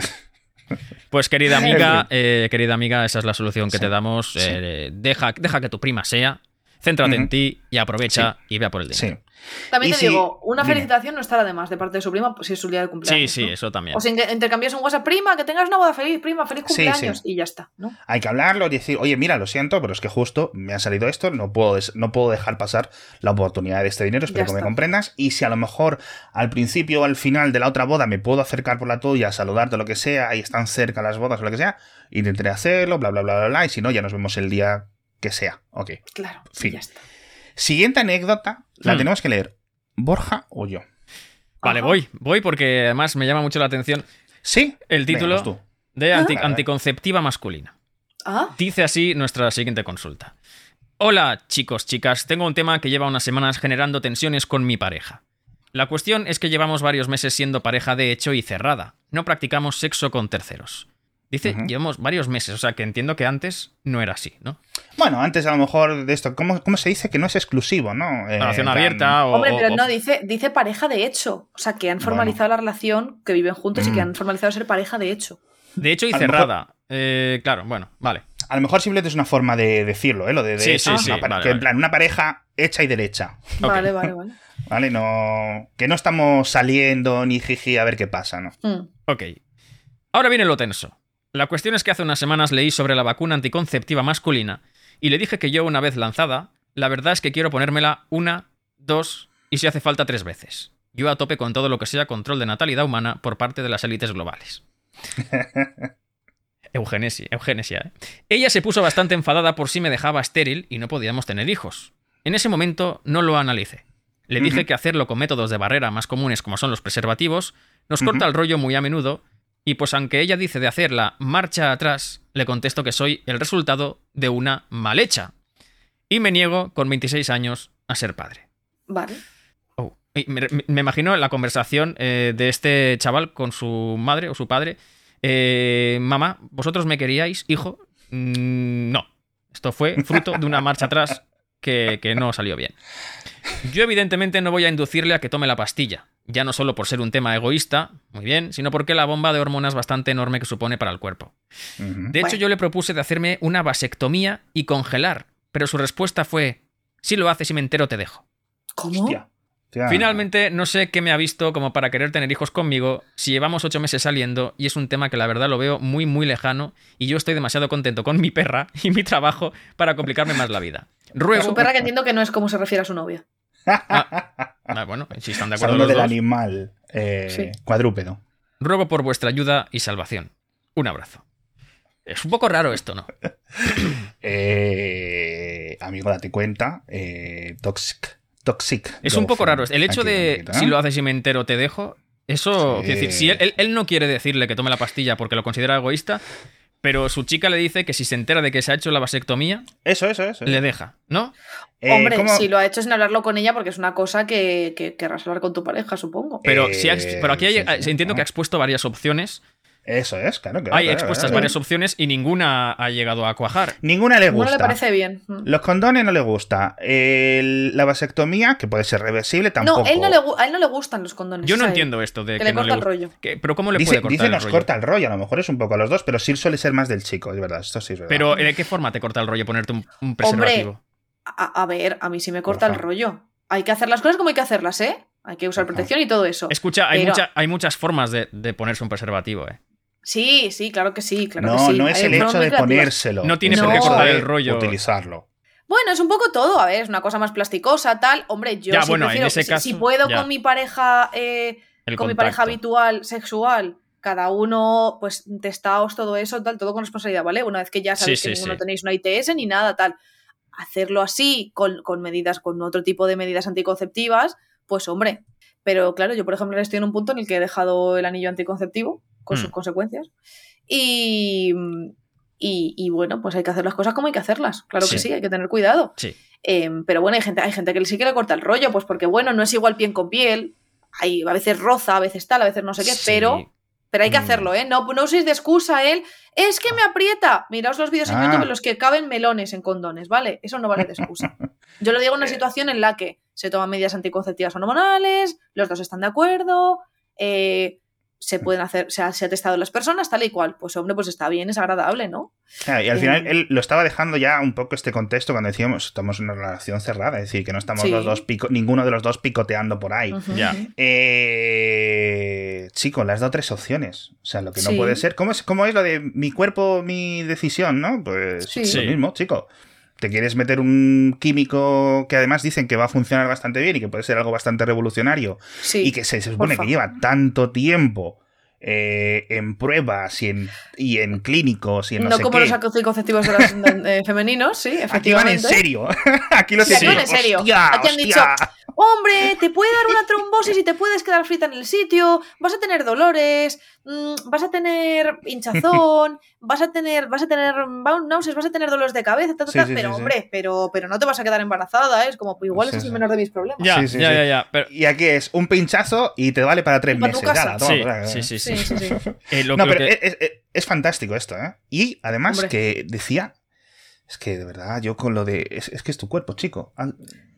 pues querida [laughs] amiga, eh, querida amiga, esa es la solución que te damos. Eh, deja, deja que tu prima sea, céntrate en ti y aprovecha y vea por el dinero. También te digo, una felicitación no estará de más de parte de su prima pues, si es su día de cumpleaños. Sí, sí, eso también. O si intercambias un WhatsApp, prima, que tengas una boda feliz, prima, feliz cumpleaños y ya está. ¿no? Hay que hablarlo y decir, oye, mira, lo siento, pero es que justo me ha salido esto, no puedo, no puedo dejar pasar la oportunidad de este dinero, espero que me comprendas. Y si a lo mejor al principio o al final de la otra boda me puedo acercar por la tuya, saludarte, lo que sea, y están cerca las bodas o lo que sea, intentaré hacerlo, bla, bla, bla, bla, bla, y si no, ya nos vemos el día que sea. Ok. Claro, fin. ya está. Siguiente anécdota, la hmm. tenemos que leer. ¿Borja o yo? Vale, voy, voy porque además me llama mucho la atención. Sí. El título de anticonceptiva masculina. ¿Ah? Dice así nuestra siguiente consulta. Hola, chicos, chicas. Tengo un tema que lleva unas semanas generando tensiones con mi pareja. La cuestión es que llevamos varios meses siendo pareja de hecho y cerrada. No practicamos sexo con terceros. Dice, llevamos varios meses, o sea que entiendo que antes no era así, ¿no? Bueno, antes a lo mejor de esto, ¿cómo, cómo se dice que no es exclusivo, no? Eh, relación abierta o... Hombre, pero no, dice, dice pareja de hecho. O sea, que han formalizado la relación, que viven juntos y que mm. han formalizado ser pareja de hecho. De hecho y cerrada. Eh, claro, bueno, vale. A lo mejor simplemente es una forma de decirlo, ¿eh? Lo de, sí, sí, sí, que en plan, una pareja hecha y derecha. Vale, vale, vale. [laughs] Vale, no. Que no estamos saliendo ni jiji a ver qué pasa, ¿no? Mm. Ok. Ahora viene lo tenso. La cuestión es que hace unas semanas leí sobre la vacuna anticonceptiva masculina y le dije que yo, una vez lanzada, la verdad es que quiero ponérmela una, dos y si hace falta tres veces. Yo a tope con todo lo que sea control de natalidad humana por parte de las élites globales. [laughs] Eugenesia, eugenesia. ¿eh? Ella se puso bastante enfadada por si me dejaba estéril y no podíamos tener hijos. En ese momento no lo analicé. Le dije que hacerlo con métodos de barrera más comunes como son los preservativos nos corta el rollo muy a menudo y pues aunque ella dice de hacer la marcha atrás, le contesto que soy el resultado de una mal hecha. Y me niego con 26 años a ser padre. Vale. Oh, me, imagino la conversación eh, de este chaval con su madre o su padre. Eh, mamá, ¿vosotros me queríais, hijo? Mm, no. Esto fue fruto de una marcha atrás que, que no salió bien. Yo evidentemente no voy a inducirle a que tome la pastilla, ya no solo por ser un tema egoísta, muy bien, sino porque la bomba de hormonas es bastante enorme que supone para el cuerpo. De hecho, yo le propuse de hacerme una vasectomía y congelar, pero su respuesta fue, si lo haces y me entero te dejo. ¿Cómo? Finalmente, no sé qué me ha visto como para querer tener hijos conmigo si llevamos ocho meses saliendo y es un tema que la verdad lo veo muy muy lejano y yo estoy demasiado contento con mi perra [laughs] y mi trabajo para complicarme más la vida. Ruego... Su perra que entiendo que no es como se refiere a su novia. Ah, ah, bueno, si están de acuerdo. del animal eh, cuadrúpedo. Ruego por vuestra ayuda y salvación. Un abrazo. Es un poco raro esto, ¿no? [coughs] eh, amigo, date cuenta. Eh, toxic. Toxic. Es un poco raro. El hecho de si lo haces y me entero te dejo. Eso, decir, si él, no quiere decirle que tome la pastilla porque lo considera egoísta, pero su chica le dice que si se entera de que se ha hecho la vasectomía, eso, eso, eso. le deja, ¿no? Eh, Hombre, si lo ha hecho sin hablarlo con ella, porque es una cosa que, que querrás hablar con tu pareja, supongo. Pero, si pero aquí hay, entiendo que ha expuesto varias opciones eso es, claro. Hay expuestas varias opciones y ninguna ha llegado a cuajar. Ninguna le gusta. No le parece bien. Mm. Los condones no le gusta. la vasectomía, que puede ser reversible, tampoco. No, él no le, a él no le gustan los condones. Yo no entiendo esto de que, le corta el rollo. pero ¿cómo le puede cortar dice el nos corta el rollo. A lo mejor es un poco a los dos, pero sí suele ser más del chico, es verdad. Esto sí es verdad. Pero ¿de qué forma te corta el rollo ponerte un, preservativo? Hombre, a, ver, a mí sí me corta el rollo. Hay que hacer las cosas como hay que hacerlas, ¿eh? Hay que usar protección y todo eso. Escucha, hay, hay muchas formas de, de ponerse un preservativo, ¿eh? Sí, sí, claro que sí, claro no, que sí. No es el hecho de ponérselo. No tiene por qué cortar el rollo. Utilizarlo. Bueno, es un poco todo, a ver, es una cosa más plasticosa, tal. Hombre, yo sí prefiero, si, puedo con mi pareja, eh, con mi pareja habitual, sexual, cada uno, pues, testaos todo eso, tal, todo con responsabilidad, ¿vale? Una vez que ya sabéis que ninguno tenéis una ITS ni nada, tal. Hacerlo así, con, con medidas, con otro tipo de medidas anticonceptivas, pues hombre. Pero claro, yo por ejemplo estoy en un punto en el que he dejado el anillo anticonceptivo con sus mm. consecuencias. Y, y, bueno, pues hay que hacer las cosas como hay que hacerlas. Claro que sí, hay que tener cuidado. Sí. Em, pero bueno, hay gente, hay gente que sí que le corta el rollo, pues porque bueno, no es igual piel con piel. Hay, a veces roza, a veces tal, a veces no sé qué, pero, pero hay que mm. hacerlo, ¿eh? No, no uséis de excusa él. Es que me aprieta. Miraos los vídeos en ah. YouTube en los que caben melones en condones, ¿vale? Eso no vale de excusa. Yo lo digo en una [laughs] situación en la que se toman medidas anticonceptivas hormonales, los dos están de acuerdo, eh, se pueden hacer, se ha, se ha testado las personas tal y cual. Pues hombre, pues está bien, es agradable, ¿no? y al final eh, él lo estaba dejando ya un poco este contexto cuando decíamos estamos en una relación cerrada, es decir, que no estamos los dos pico, ninguno de los dos picoteando por ahí. Ya. Eh, chico, le has dado tres opciones. O sea, lo que no puede ser. ¿Cómo es, ¿Cómo es lo de mi cuerpo, mi decisión, no? Pues lo mismo, chico te quieres meter un químico que además dicen que va a funcionar bastante bien y que puede ser algo bastante revolucionario y que se, supone que lleva tanto tiempo eh, en pruebas y en, y en clínicos y en no, no como los anticonceptivos eh, [laughs] femeninos, sí, efectivamente. Aquí van en serio. [laughs] Aquí lo sí, van en serio. Aquí han dicho, hombre, te puede dar una trombosis y te puedes quedar frita en el sitio, vas a tener dolores, mm, vas a tener hinchazón, vas a tener, vas a tener náuseas, vas a tener dolores de cabeza, pero hombre, pero, pero no te vas a quedar embarazada, ¿eh? es como, pues igual ese es el menor de mis problemas. Ya, ya, ya, ya, Y aquí es un pinchazo y te vale para tres meses. sí, sí, sí, sí, [laughs] no, pero es, fantástico esto, ¿eh? Y además que decía, es que de verdad, yo con lo de, es, es que es tu cuerpo, chico,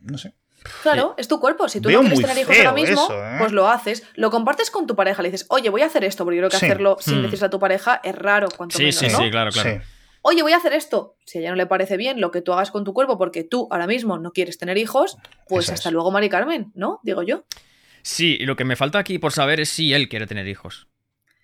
no sé. Claro, es tu cuerpo. Si tú no quieres tener hijos ahora mismo, ¿eh? pues lo haces. Lo compartes con tu pareja. Le dices, oye, voy a hacer esto, porque yo creo que hacerlo sin mm. decirle a tu pareja es raro, cuanto sí, menos, Sí, sí, claro, claro. Oye, voy a hacer esto. Si a ella no le parece bien lo que tú hagas con tu cuerpo porque tú ahora mismo no quieres tener hijos, pues hasta luego, Mari Carmen, ¿no? Digo yo. Sí, y lo que me falta aquí por saber es si él quiere tener hijos.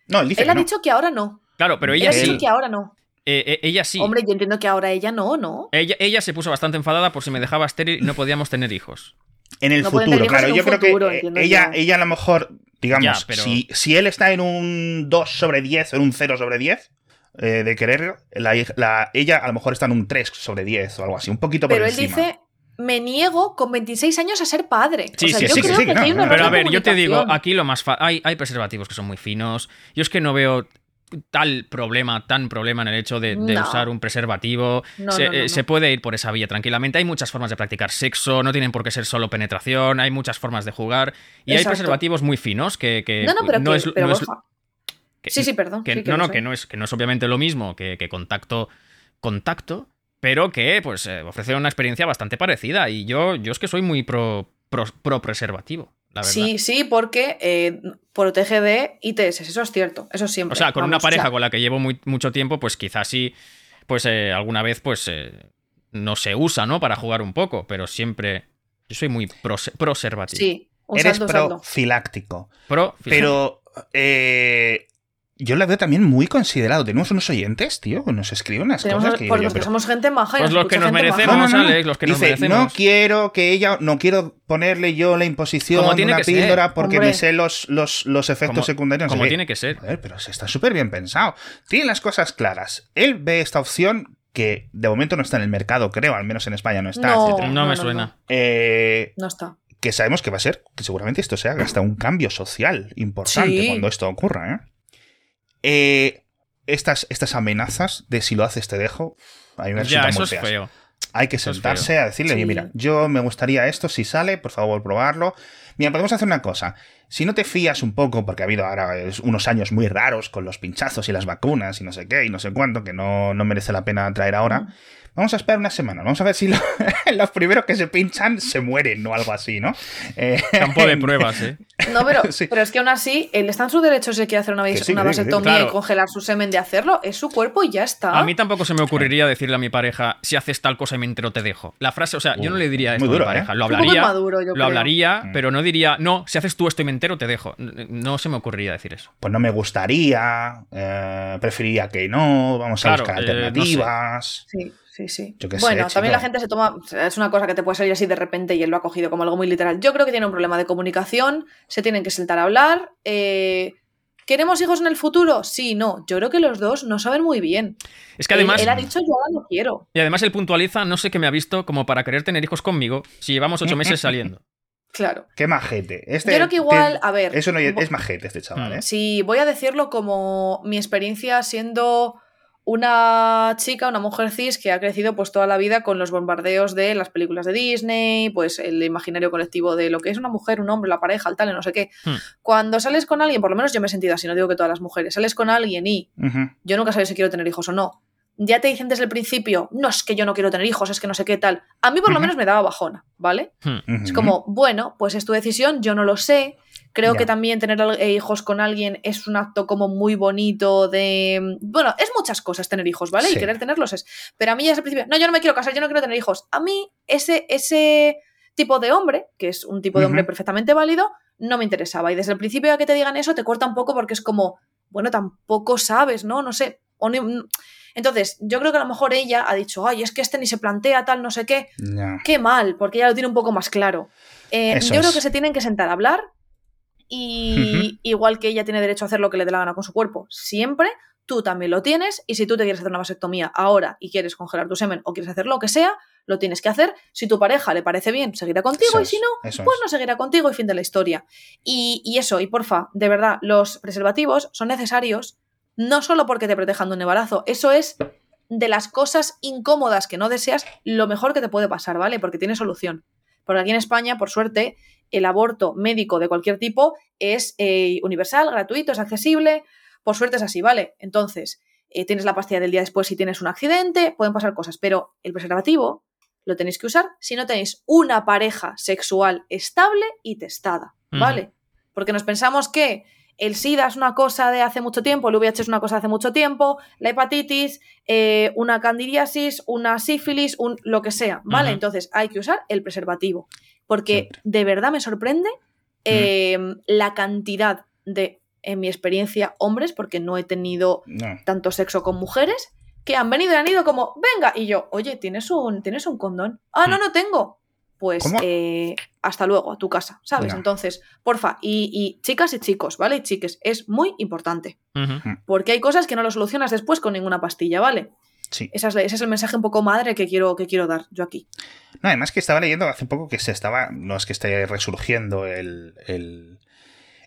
No, él dice Él ha dicho que ahora no. Claro, pero ella él sí. ha dicho que ahora no. Eh, eh, ella sí. Hombre, yo entiendo que ahora ella no, ¿no? Ella, ella se puso bastante enfadada por si me dejaba estéril y no podíamos tener hijos. En el futuro, claro. Yo creo que ella, ella a lo mejor, digamos, si, si, él está en un 2 sobre 10 o en un 0 sobre 10 eh, de querer, la, ella a lo mejor está en un 3 sobre 10 o algo así, un poquito por Pero él dice, me niego con 26 años a ser padre. Sí, sí, sí, sí, Pero a ver, yo te digo, aquí lo más hay, hay preservativos que son muy finos. Yo es que no veo tal problema, tan problema en el hecho de, usar un preservativo. Eh, se, puede ir por esa vía tranquilamente. Hay muchas formas de practicar sexo, no tienen por qué ser solo penetración, hay muchas formas de jugar. Y hay preservativos muy finos que, no, no, pero es, sí, sí, perdón. no, no, que no, es, que no es obviamente lo mismo que, contacto, contacto, pero que pues eh, ofrece una experiencia bastante parecida. Y yo, yo es que soy muy pro, pro preservativo. Sí, sí, porque eh, protege de ITS, eso es cierto, eso siempre. O sea, con una pareja con la que llevo mucho tiempo, pues quizás sí, pues eh, alguna vez pues eh, no se usa, ¿no? Para jugar un poco, pero siempre... Yo soy muy preservativo. Sí, Eres profiláctico. Pro Pero yo la veo también muy considerado. Tenemos unos oyentes, tío, que nos escriben unas cosas que. Pues los que somos gente maja. Pues los que nos merecemos, Alex, los que nos merecemos. No quiero que ella, no quiero ponerle yo la imposición de una píldora porque me sé los, los, los efectos secundarios. Como tiene que ser. Joder, pero está súper bien pensado. Tiene las cosas claras. Él ve esta opción que de momento no está en el mercado, creo, al menos en España no está. No, no me suena. Eh, no está que sabemos que va a ser, que seguramente esto sea hasta un cambio social importante cuando esto ocurra, ¿eh? Eh, estas, estas amenazas de si lo haces te dejo, hay una ya, eso es feo. Hay que sentarse a decirle, mira, yo me gustaría esto, si sale, por favor, probarlo. Mira, podemos hacer una cosa. Si no te fías un poco, porque ha habido ahora unos años muy raros con los pinchazos y las vacunas y no sé qué y no sé cuánto, que no, no merece la pena traer ahora. Vamos a esperar una semana, vamos a ver si [laughs] los primeros que se pinchan se mueren o algo así, ¿no? Eh, Campo de [laughs] pruebas, ¿eh? No, pero, [laughs] pero es que aún así, él está en su derecho si quiere hacer una, una vasectomía y congelar su semen de hacerlo, es su cuerpo y ya está. A mí tampoco se me ocurriría decirle a mi pareja, si haces tal cosa y me entero te dejo. La frase, o sea, yo no le diría esto a mi ¿eh? pareja, lo hablaría, lo hablaría, mm. pero no diría, no, si haces tú esto y me entero te dejo. No se me ocurriría decir eso. Pues no me gustaría, eh, preferiría que no, vamos a buscar alternativas. Sí sí, sí. bueno, también la gente se toma. Es una cosa que te puede salir así de repente y él lo ha cogido como algo muy literal. Yo creo que tiene un problema de comunicación, se tienen que sentar a hablar. Eh, ¿Queremos hijos en el futuro? Sí, no. Yo creo que los dos no saben muy bien. Es que además. Él, ha dicho yo ahora no quiero. Y además él puntualiza, no sé qué me ha visto como para querer tener hijos conmigo si llevamos ocho meses [laughs] saliendo. Claro. Qué majete. Este, Yo creo que igual, a ver. Eso no es, majete este chaval, ¿eh? Sí, voy a decirlo como mi experiencia siendo una chica, una mujer cis que ha crecido pues toda la vida con los bombardeos de las películas de Disney, pues el imaginario colectivo de lo que es una mujer, un hombre, la pareja, el tal, no sé qué. Hmm. Cuando sales con alguien, por lo menos yo me he sentido así, no digo que todas las mujeres, sales con alguien y yo nunca sabía si quiero tener hijos o no. Ya te dicen desde el principio, no es que yo no quiero tener hijos, es que no sé qué tal. A mí por lo menos me daba bajona, ¿vale? Hmm. Es como, bueno, pues es tu decisión, yo no lo sé, Creo que también tener eh, hijos con alguien es un acto como muy bonito de... Bueno, es muchas cosas tener hijos, ¿vale? Y querer tenerlos es... Pero a mí ya desde el principio, no, yo no me quiero casar, yo no quiero tener hijos. A mí ese, ese tipo de hombre, que es un tipo de hombre perfectamente válido, no me interesaba. Y desde el principio a que te digan eso te corta un poco porque es como, bueno, tampoco sabes, ¿no? No sé. Entonces, yo creo que a lo mejor ella ha dicho, ay, es que este ni se plantea tal, no sé qué. Qué mal, porque ella lo tiene un poco más claro. Eh, yo creo que se tienen que sentar a hablar, y igual que ella tiene derecho a hacer lo que le dé la gana con su cuerpo, siempre, tú también lo tienes y si tú te quieres hacer una vasectomía ahora y quieres congelar tu semen o quieres hacer lo que sea, lo tienes que hacer. Si tu pareja le parece bien, seguirá contigo y si no, pues no seguirá contigo y fin de la historia. Y, y eso, y porfa, de verdad, los preservativos son necesarios no solo porque te protejan de un embarazo, eso es de las cosas incómodas que no deseas, lo mejor que te puede pasar, ¿vale? Porque tiene solución. Porque aquí en España, por suerte, el aborto médico de cualquier tipo es eh, universal, gratuito, es accesible. Por suerte es así, ¿vale? Entonces, eh, tienes la pastilla del día después si tienes un accidente, pueden pasar cosas, pero el preservativo lo tenéis que usar si no tenéis una pareja sexual estable y testada, ¿vale? Porque nos pensamos que el SIDA es una cosa de hace mucho tiempo, el VIH es una cosa de hace mucho tiempo, la hepatitis, eh, una candidiasis, una sífilis, un, lo que sea, ¿vale? Entonces hay que usar el preservativo, porque de verdad me sorprende em, la cantidad de, en mi experiencia, hombres, porque no he tenido tanto sexo con mujeres, que han venido y han ido como, venga, y yo, oye, ¿tienes un, ¿tienes un condón? Ah, no, mm. no tengo pues eh, hasta luego, a tu casa, ¿sabes? Entonces, porfa, y, chicas y chicos, ¿vale? Y chiques, es muy importante. Mm. Porque hay cosas que no lo solucionas después con ninguna pastilla, ¿vale? Sí. Ese es, el mensaje un poco madre que quiero, que quiero dar yo aquí. No, además que estaba leyendo hace poco que se estaba, no es que esté resurgiendo el, el,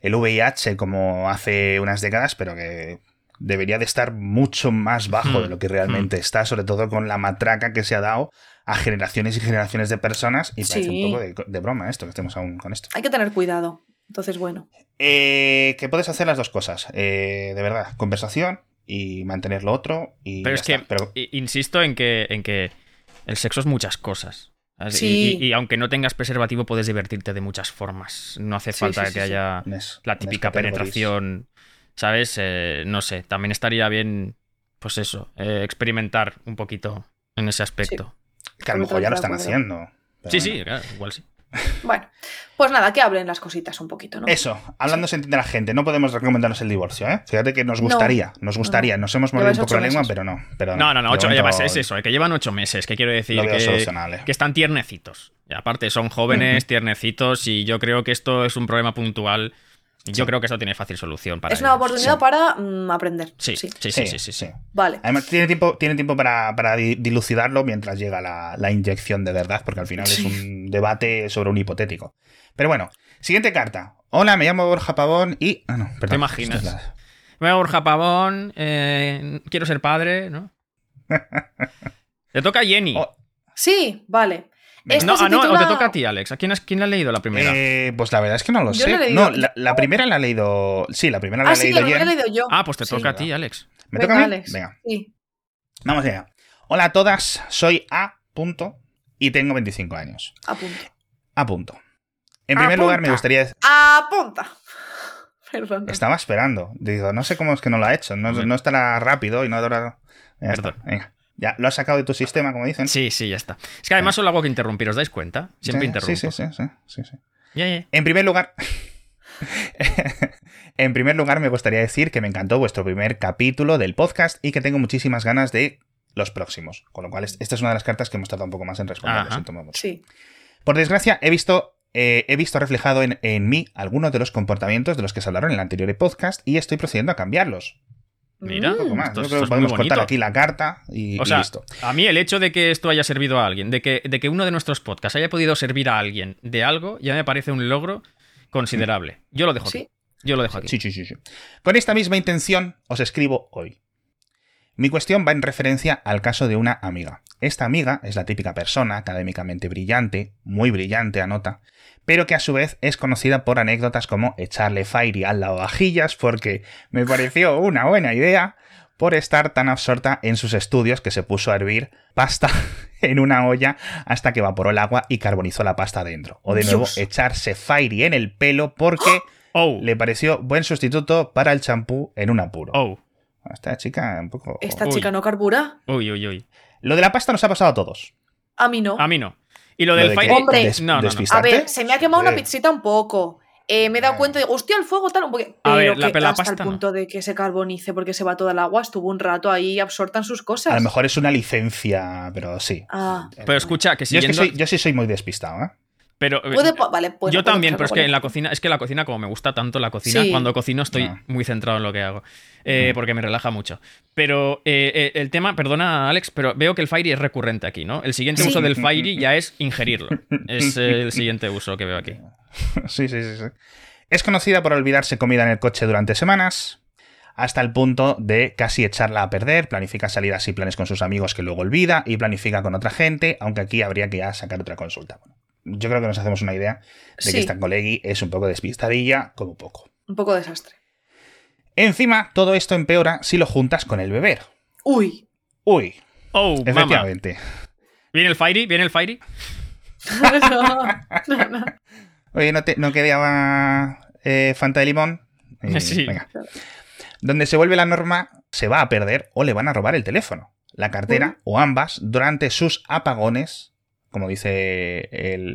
el VIH como hace unas décadas, pero que debería de estar mucho más bajo de hmm. lo que realmente hmm. está, sobre todo con la matraca que se ha dado a generaciones y generaciones de personas y parece un poco de, broma esto, que estemos aún con esto. Hay que tener cuidado. Entonces, bueno. Eh, que puedes hacer las dos cosas. Eh, de verdad, conversación y mantener lo otro. Y pero es que, insisto en que, en que el sexo es muchas cosas. Y, aunque no tengas preservativo, puedes divertirte de muchas formas. No hace falta que haya la típica penetración ¿sabes? Eh, no sé, también estaría bien, pues eso, eh, experimentar un poquito en ese aspecto. Que a lo mejor ya lo están haciendo. Sí, sí, igual sí. Bueno, pues nada, que hablen las cositas un poquito, ¿no? Eso, hablando se entiende la gente, no podemos recomendarnos el divorcio, ¿eh? Fíjate que nos gustaría, nos gustaría, nos hemos mordido un poco la lengua, pero no. Pero no, no, no, ocho, es eso, que llevan ocho meses, que quiero decir que, que, están tiernecitos. Y aparte, son jóvenes, tiernecitos, y yo creo que esto es un problema puntual yo creo que eso tiene fácil solución para Es una oportunidad para mm, aprender. Sí sí sí, sí sí Vale. Además, tiene tiempo, tiene tiempo para, dilucidarlo mientras llega la, inyección de verdad, porque al final es un debate sobre un hipotético. Pero bueno, siguiente carta. Hola, me llamo Borja Pavón y. Ah, no, perdón. ¿Te imaginas? Me llamo Borja Pavón, eh, quiero ser padre, ¿no? [laughs] Te toca Jenny. Oh. Sí, vale. No, ah, no, o te toca a ti, Alex. ¿A quién, quién la ha leído la primera? Eh, pues la verdad es que no lo sé. no, la, primera la ha leído. Sí, la primera la ah, he leído, la he leído yo. Ah, pues te toca a ti, Alex. ¿Me toca a mí? Venga. Vamos allá. Hola a todas, soy A. Punto y tengo 25 años. A punto. A punto. En primer lugar, me gustaría. Apunta. [laughs] Perdón. Estaba esperando. Digo, no sé cómo es que no lo ha hecho. No, no estará rápido y no. Perdón. Venga. Ya, lo has sacado de tu sistema, como dicen. Sí, sí, ya está. Es que además solo hago que interrumpir, ¿os dais cuenta? Siempre interrumpo. Sí, sí, sí, sí, sí, sí. En primer lugar... [laughs] en primer lugar, me gustaría decir que me encantó vuestro primer capítulo del podcast y que tengo muchísimas ganas de los próximos. Con lo cual, esta es una de las cartas que hemos tardado un poco más en responder. Sí. Por desgracia, he visto, eh, he visto reflejado en, en, mí algunos de los comportamientos de los que se hablaron en el anterior podcast y estoy procediendo a cambiarlos. Mira, un poco más. podemos cortar aquí la carta y, listo. A mí el hecho de que esto haya servido a alguien, de que, de que uno de nuestros podcasts haya podido servir a alguien de algo, ya me parece un logro considerable. Yo lo dejo aquí. Yo lo dejo aquí. Sí, sí, sí, sí. Con esta misma intención os escribo hoy. Mi cuestión va en referencia al caso de una amiga. Esta amiga es la típica persona académicamente brillante, muy brillante, anota, pero que a su vez es conocida por anécdotas como echarle fire al lavavajillas porque me pareció una buena idea por estar tan absorta en sus estudios que se puso a hervir pasta [laughs] en una olla hasta que evaporó el agua y carbonizó la pasta dentro. O de nuevo, echarse fairy en el pelo porque [gasps] oh. le pareció buen sustituto para el champú en un apuro. Oh. Esta chica un poco... ¿Esta chica no carbura? Uy, uy, uy. Lo de la pasta nos ha pasado a todos. A mí no. A mí no. Y lo del fire. Hombre, no, no, A ver, se me ha quemado una pizzita un poco. Eh, me he dado cuenta de, hostia, el fuego tal, un poquito. Pero a ver, la, que hasta el punto de que se carbonice porque se va toda el agua, estuvo un rato ahí absorta en sus cosas. A lo mejor es una licencia, pero sí. Ah. Pero escucha, que siguiendo... yo, yo sí soy muy despistado, ¿eh? Pero eh, vale, yo también, pero es que en la cocina, es que la cocina, como me gusta tanto la cocina, cuando cocino estoy muy centrado en lo que hago. Eh, porque me relaja mucho. Pero eh, el tema, perdona Alex, pero veo que el Fairy es recurrente aquí, ¿no? El siguiente uso del Fairy ya es [laughs] ingerirlo. Es el siguiente uso que veo aquí. Sí, sí, sí, sí. Es conocida por olvidarse comida en el coche durante semanas, hasta el punto de casi echarla a perder, planifica salidas y planes con sus amigos que luego olvida y planifica con otra gente, aunque aquí habría que ya sacar otra consulta. Yo creo que nos hacemos una idea de que esta colegui es un poco despistadilla, como poco. Un poco desastre. Encima, todo esto empeora si lo juntas con el beber. Uy. Uy. Oh, Efectivamente. ¿Viene el Fairy? ¿Viene el Fairy? [laughs] Oye, ¿no, te, no quedaba eh, Fanta de limón? [laughs] Eh, sí. Venga. Donde se vuelve la norma, se va a perder o le van a robar el teléfono, la cartera o ambas durante sus apagones, como dice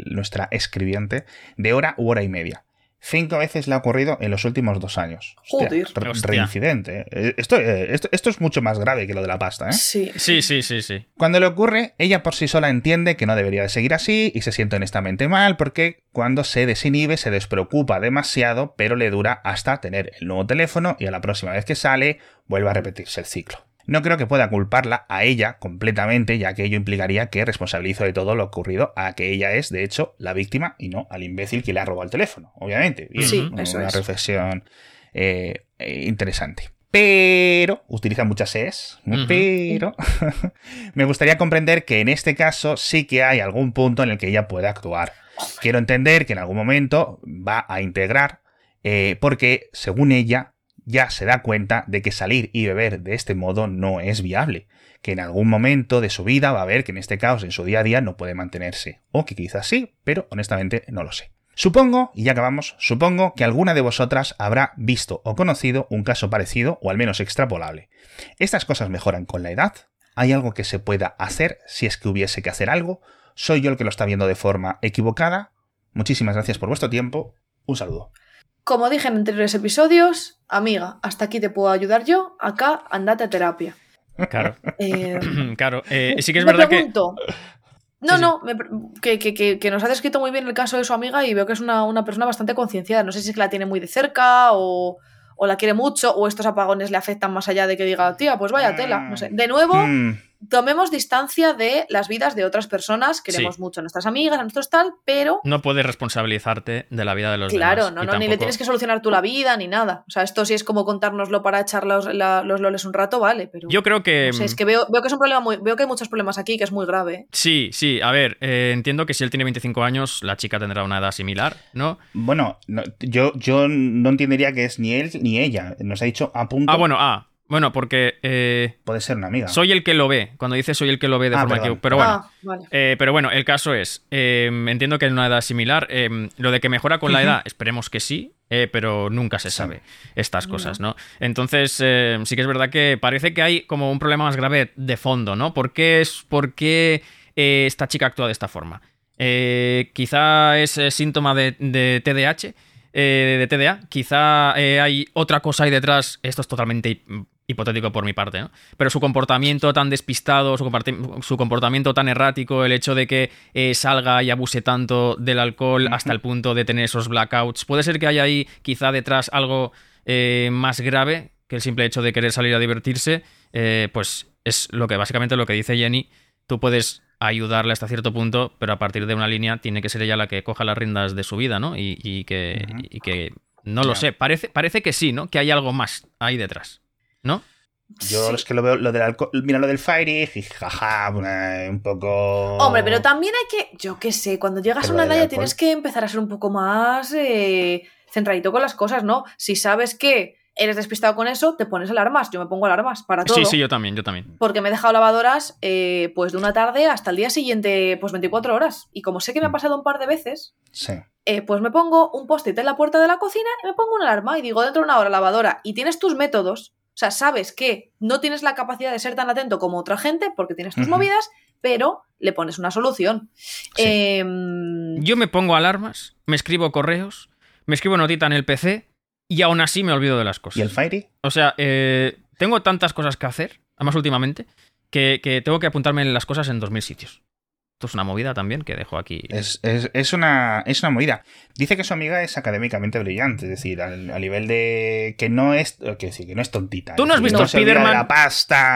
nuestra escribiente, de hora u hora y media. Cinco veces le ha ocurrido en los últimos dos años. Joder. reincidente. Eh, esto, esto, es mucho más grave que lo de la pasta, ¿eh? Sí. Sí, sí, sí, sí. Cuando le ocurre, ella por sí sola entiende que no debería de seguir así y se siente honestamente mal porque cuando se desinhibe se despreocupa demasiado, pero le dura hasta tener el nuevo teléfono y a la próxima vez que sale vuelve a repetirse el ciclo. No creo que pueda culparla a ella completamente, ya que ello implicaría que responsabilizo de todo lo ocurrido a que ella es, de hecho, la víctima y no al imbécil que le ha robado el teléfono, obviamente. sí, eso una reflexión eh, eh, interesante. Pero, utiliza muchas es, pero [laughs] me gustaría comprender que en este caso sí que hay algún punto en el que ella puede actuar. Quiero entender que en algún momento va a integrar, eh, porque según ella, ya se da cuenta de que salir y beber de este modo no es viable, que en algún momento de su vida va a ver que en este caos en su día a día no puede mantenerse, o que quizás sí, pero honestamente no lo sé. Supongo, y ya acabamos, supongo que alguna de vosotras habrá visto o conocido un caso parecido o al menos extrapolable. ¿Estas cosas mejoran con la edad? ¿Hay algo que se pueda hacer si es que hubiese que hacer algo? ¿Soy yo el que lo está viendo de forma equivocada? Muchísimas gracias por vuestro tiempo. Un saludo. Como dije en anteriores episodios, amiga, hasta aquí te puedo ayudar yo, acá andate a terapia. Claro. Eh, [clears throat] claro. Eh, sí que es verdad que. No, no, que, nos ha descrito muy bien el caso de su amiga y veo que es una, persona bastante concienciada. No sé si es que la tiene muy de cerca o, o, la quiere mucho o estos apagones le afectan más allá de que diga, tía, pues vaya tela. No sé. De nuevo, mm tomemos distancia de las vidas de otras personas, queremos mucho a nuestras amigas, a nuestros tal, pero... No puedes responsabilizarte de la vida de los demás. Claro, no, no, ni le tienes que solucionar tú la vida, ni nada. O sea, esto sí es como contárnoslo para echar los, los loles un rato, vale, pero... Yo creo que... es que veo, veo que es un problema muy... Veo que hay muchos problemas aquí, que es muy grave. Sí, sí, a ver, eh, entiendo que si él tiene 25 años, la chica tendrá una edad similar, ¿no? Bueno, yo, yo no entendería que es ni él ni ella. Nos ha dicho a punto... Ah, bueno, ah, bueno, porque. Eh, Puede ser una amiga. Soy el que lo ve. Cuando dice soy el que lo ve de ah, forma que. Pero bueno. Ah, eh, pero bueno, el caso es. Em, entiendo que en una edad similar. Em, lo de que mejora con la edad, esperemos que sí. Eh, pero nunca se sabe estas cosas, ¿no? Entonces, sí que es verdad que parece que hay como un problema más grave de fondo, ¿no? ¿Por qué, es, por qué esta chica actúa de esta forma? quizá es síntoma de, de TDAH. de TDA. Quizá hay otra cosa ahí detrás. Esto es totalmente hipotético por mi parte, ¿no? Pero su comportamiento tan despistado, su, comportamiento tan errático, el hecho de que eh, salga y abuse tanto del alcohol hasta el punto de tener esos blackouts, puede ser que haya ahí quizá detrás algo eh, más grave que el simple hecho de querer salir a divertirse, eh, pues es lo que básicamente lo que dice Jenny, tú puedes ayudarle hasta cierto punto, pero a partir de una línea tiene que ser ella la que coja las riendas de su vida, ¿no? Y, que, que, no lo sé, parece, parece que sí, ¿no? Que hay algo más ahí detrás. ¿No? Yo es que lo veo, lo del alcohol, mira lo del Fairy, jaja, un poco... Hombre, pero también hay que, yo qué sé, cuando llegas a una edad ya tienes que empezar a ser un poco más eh, centradito con las cosas, ¿no? Si sabes que eres despistado con eso, te pones alarmas. Yo me pongo alarmas para todo. Sí, sí, yo también, yo también. Porque me he dejado lavadoras eh, pues de una tarde hasta el día siguiente, pues 24 horas. Y como sé que me ha mm. pasado un par de veces, eh, pues me pongo un post-it en la puerta de la cocina y me pongo una alarma y digo dentro de una hora lavadora y tienes tus métodos sea, sabes que no tienes la capacidad de ser tan atento como otra gente porque tienes tus movidas, pero le pones una solución. Em, Yo me pongo alarmas, me escribo correos, me escribo notita en el PC y aún así me olvido de las cosas. ¿Y el Fairy? O sea, eh, tengo tantas cosas que hacer, además últimamente, que, tengo que apuntarme en las cosas en dos mil sitios. Esto es una movida también que dejo aquí. Es, una, es una movida. Dice que su amiga es académicamente brillante, es decir, al, nivel de que no es que, sí, que no es tontita. Tú no has visto Spider-Man.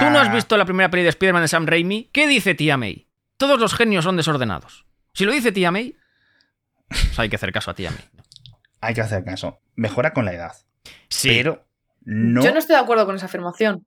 Tú no has visto la primera peli de Spider-Man de Sam Raimi. ¿Qué dice tía May? Todos los genios son desordenados. Si lo dice tía May, pues hay que hacer caso a tía May. Hay que hacer caso. Mejora con la edad. Sí. Pero no. Yo no estoy de acuerdo con esa afirmación.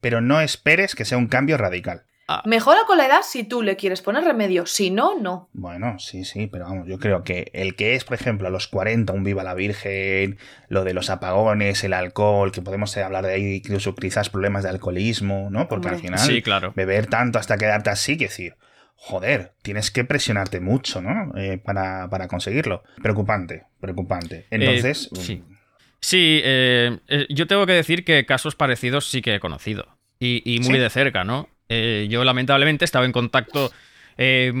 Pero no esperes que sea un cambio radical. Ah. Mejora con la edad si tú le quieres poner remedio, si no, no. Bueno, sí, sí, pero vamos, yo creo que el que es, por ejemplo, a los 40, un viva la Virgen, lo de los apagones, el alcohol, que podemos hablar de ahí, incluso quizás problemas de alcoholismo, ¿no? Porque al final, sí, claro. beber tanto hasta quedarte así, que decir, joder, tienes que presionarte mucho, ¿no? Eh, para, conseguirlo. Preocupante, preocupante. Eh, Entonces. sí. Sí, eh, yo tengo que decir que casos parecidos sí que he conocido. Y, muy de cerca, ¿no? Eh, yo lamentablemente estaba en contacto eh,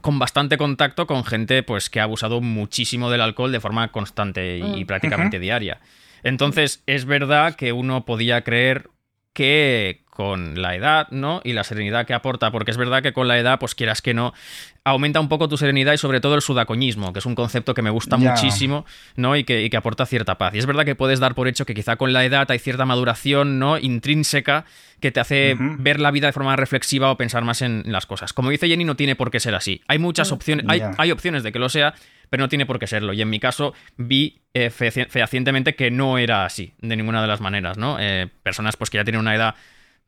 con bastante contacto con gente pues que ha abusado muchísimo del alcohol de forma constante y, mm. prácticamente diaria. Entonces es verdad que uno podía creer que con la edad, ¿no? Y la serenidad que aporta, porque es verdad que con la edad, pues quieras que no, aumenta un poco tu serenidad y sobre todo el sudacoñismo, que es un concepto que me gusta muchísimo, ¿no? Y que, aporta cierta paz. Y es verdad que puedes dar por hecho que quizá con la edad hay cierta maduración, ¿no? Intrínseca que te hace ver la vida de forma reflexiva o pensar más en las cosas. Como dice Jenny, no tiene por qué ser así. Hay muchas mm, opciones, hay, hay opciones de que lo sea, pero no tiene por qué serlo. Y en mi caso vi eh, fehacientemente que no era así, de ninguna de las maneras, ¿no? Eh, personas pues que ya tienen una edad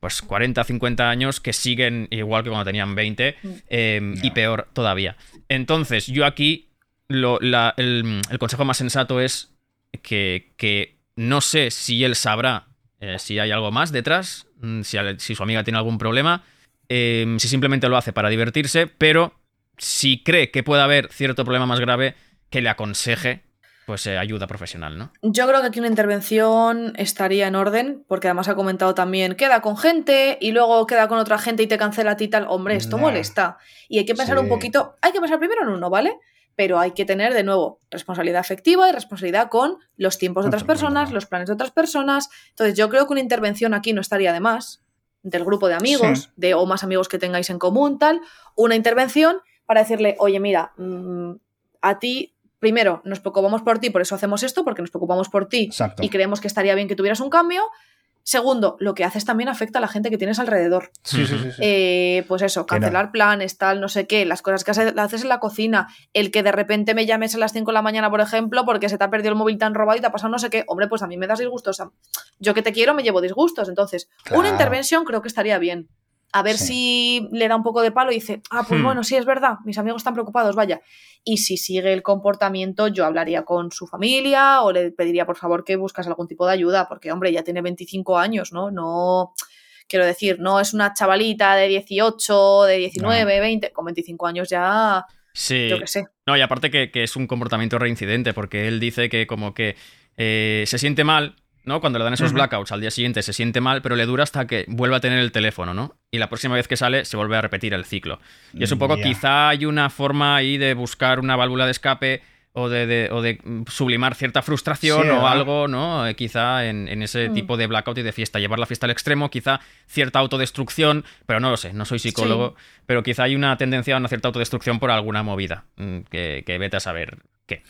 pues 40, 50 años que siguen igual que cuando tenían 20 mm. em, y peor todavía. Entonces, yo aquí el, consejo más sensato es que, no sé si él sabrá eh, si hay algo más detrás, mm, si, si, su amiga tiene algún problema, em, si simplemente lo hace para divertirse, pero si cree que puede haber cierto problema más grave, que le aconseje pues eh, ayuda profesional, ¿no? Yo creo que aquí una intervención estaría en orden, porque además ha comentado también, queda con gente y luego queda con otra gente y te cancela a ti tal, hombre, esto molesta. Y hay que pensar un poquito, hay que pensar primero en uno, ¿vale? Pero hay que tener de nuevo responsabilidad afectiva y responsabilidad con los tiempos de otras personas, los planes de otras personas. Entonces yo creo que una intervención aquí no estaría de más, del grupo de amigos, de o más amigos que tengáis en común, tal, una intervención para decirle, oye, mira, mm, a ti primero, nos preocupamos por ti, por eso hacemos esto, porque nos preocupamos por ti y creemos que estaría bien que tuvieras un cambio. Segundo, lo que haces también afecta a la gente que tienes alrededor. Sí, sí, sí, eh, pues eso, cancelar planes, tal, no sé qué, las cosas que haces en la cocina, el que de repente me llames a las 5 de la mañana, por ejemplo, porque se te ha perdido el móvil tan robado y te ha pasado no sé qué, hombre, pues a mí me das disgustos. Yo que te quiero me llevo disgustos. Entonces, una intervención creo que estaría bien a ver si le da un poco de palo y dice, ah, pues hmm. bueno, sí, es verdad, mis amigos están preocupados, vaya. Y si sigue el comportamiento, yo hablaría con su familia o le pediría, por favor, que buscas algún tipo de ayuda, porque, hombre, ya tiene 25 años, ¿no? No, quiero decir, no es una chavalita de 18, de 19, 20, con 25 años ya... Sí. Yo qué sé. No, y aparte que, es un comportamiento reincidente, porque él dice que como que eh, se siente mal ¿no? Cuando le dan esos blackouts al día siguiente se siente mal, pero le dura hasta que vuelva a tener el teléfono, ¿no? Y la próxima vez que sale se vuelve a repetir el ciclo. Y es un poco, quizá hay una forma ahí de buscar una válvula de escape o de, sublimar cierta frustración o algo, ¿no? Eh, quizá en, ese mm. tipo de blackout y de fiesta, llevar la fiesta al extremo, quizá cierta autodestrucción, pero no lo sé, no soy psicólogo, pero quizá hay una tendencia a una cierta autodestrucción por alguna movida, mm, que, que vete a saber qué.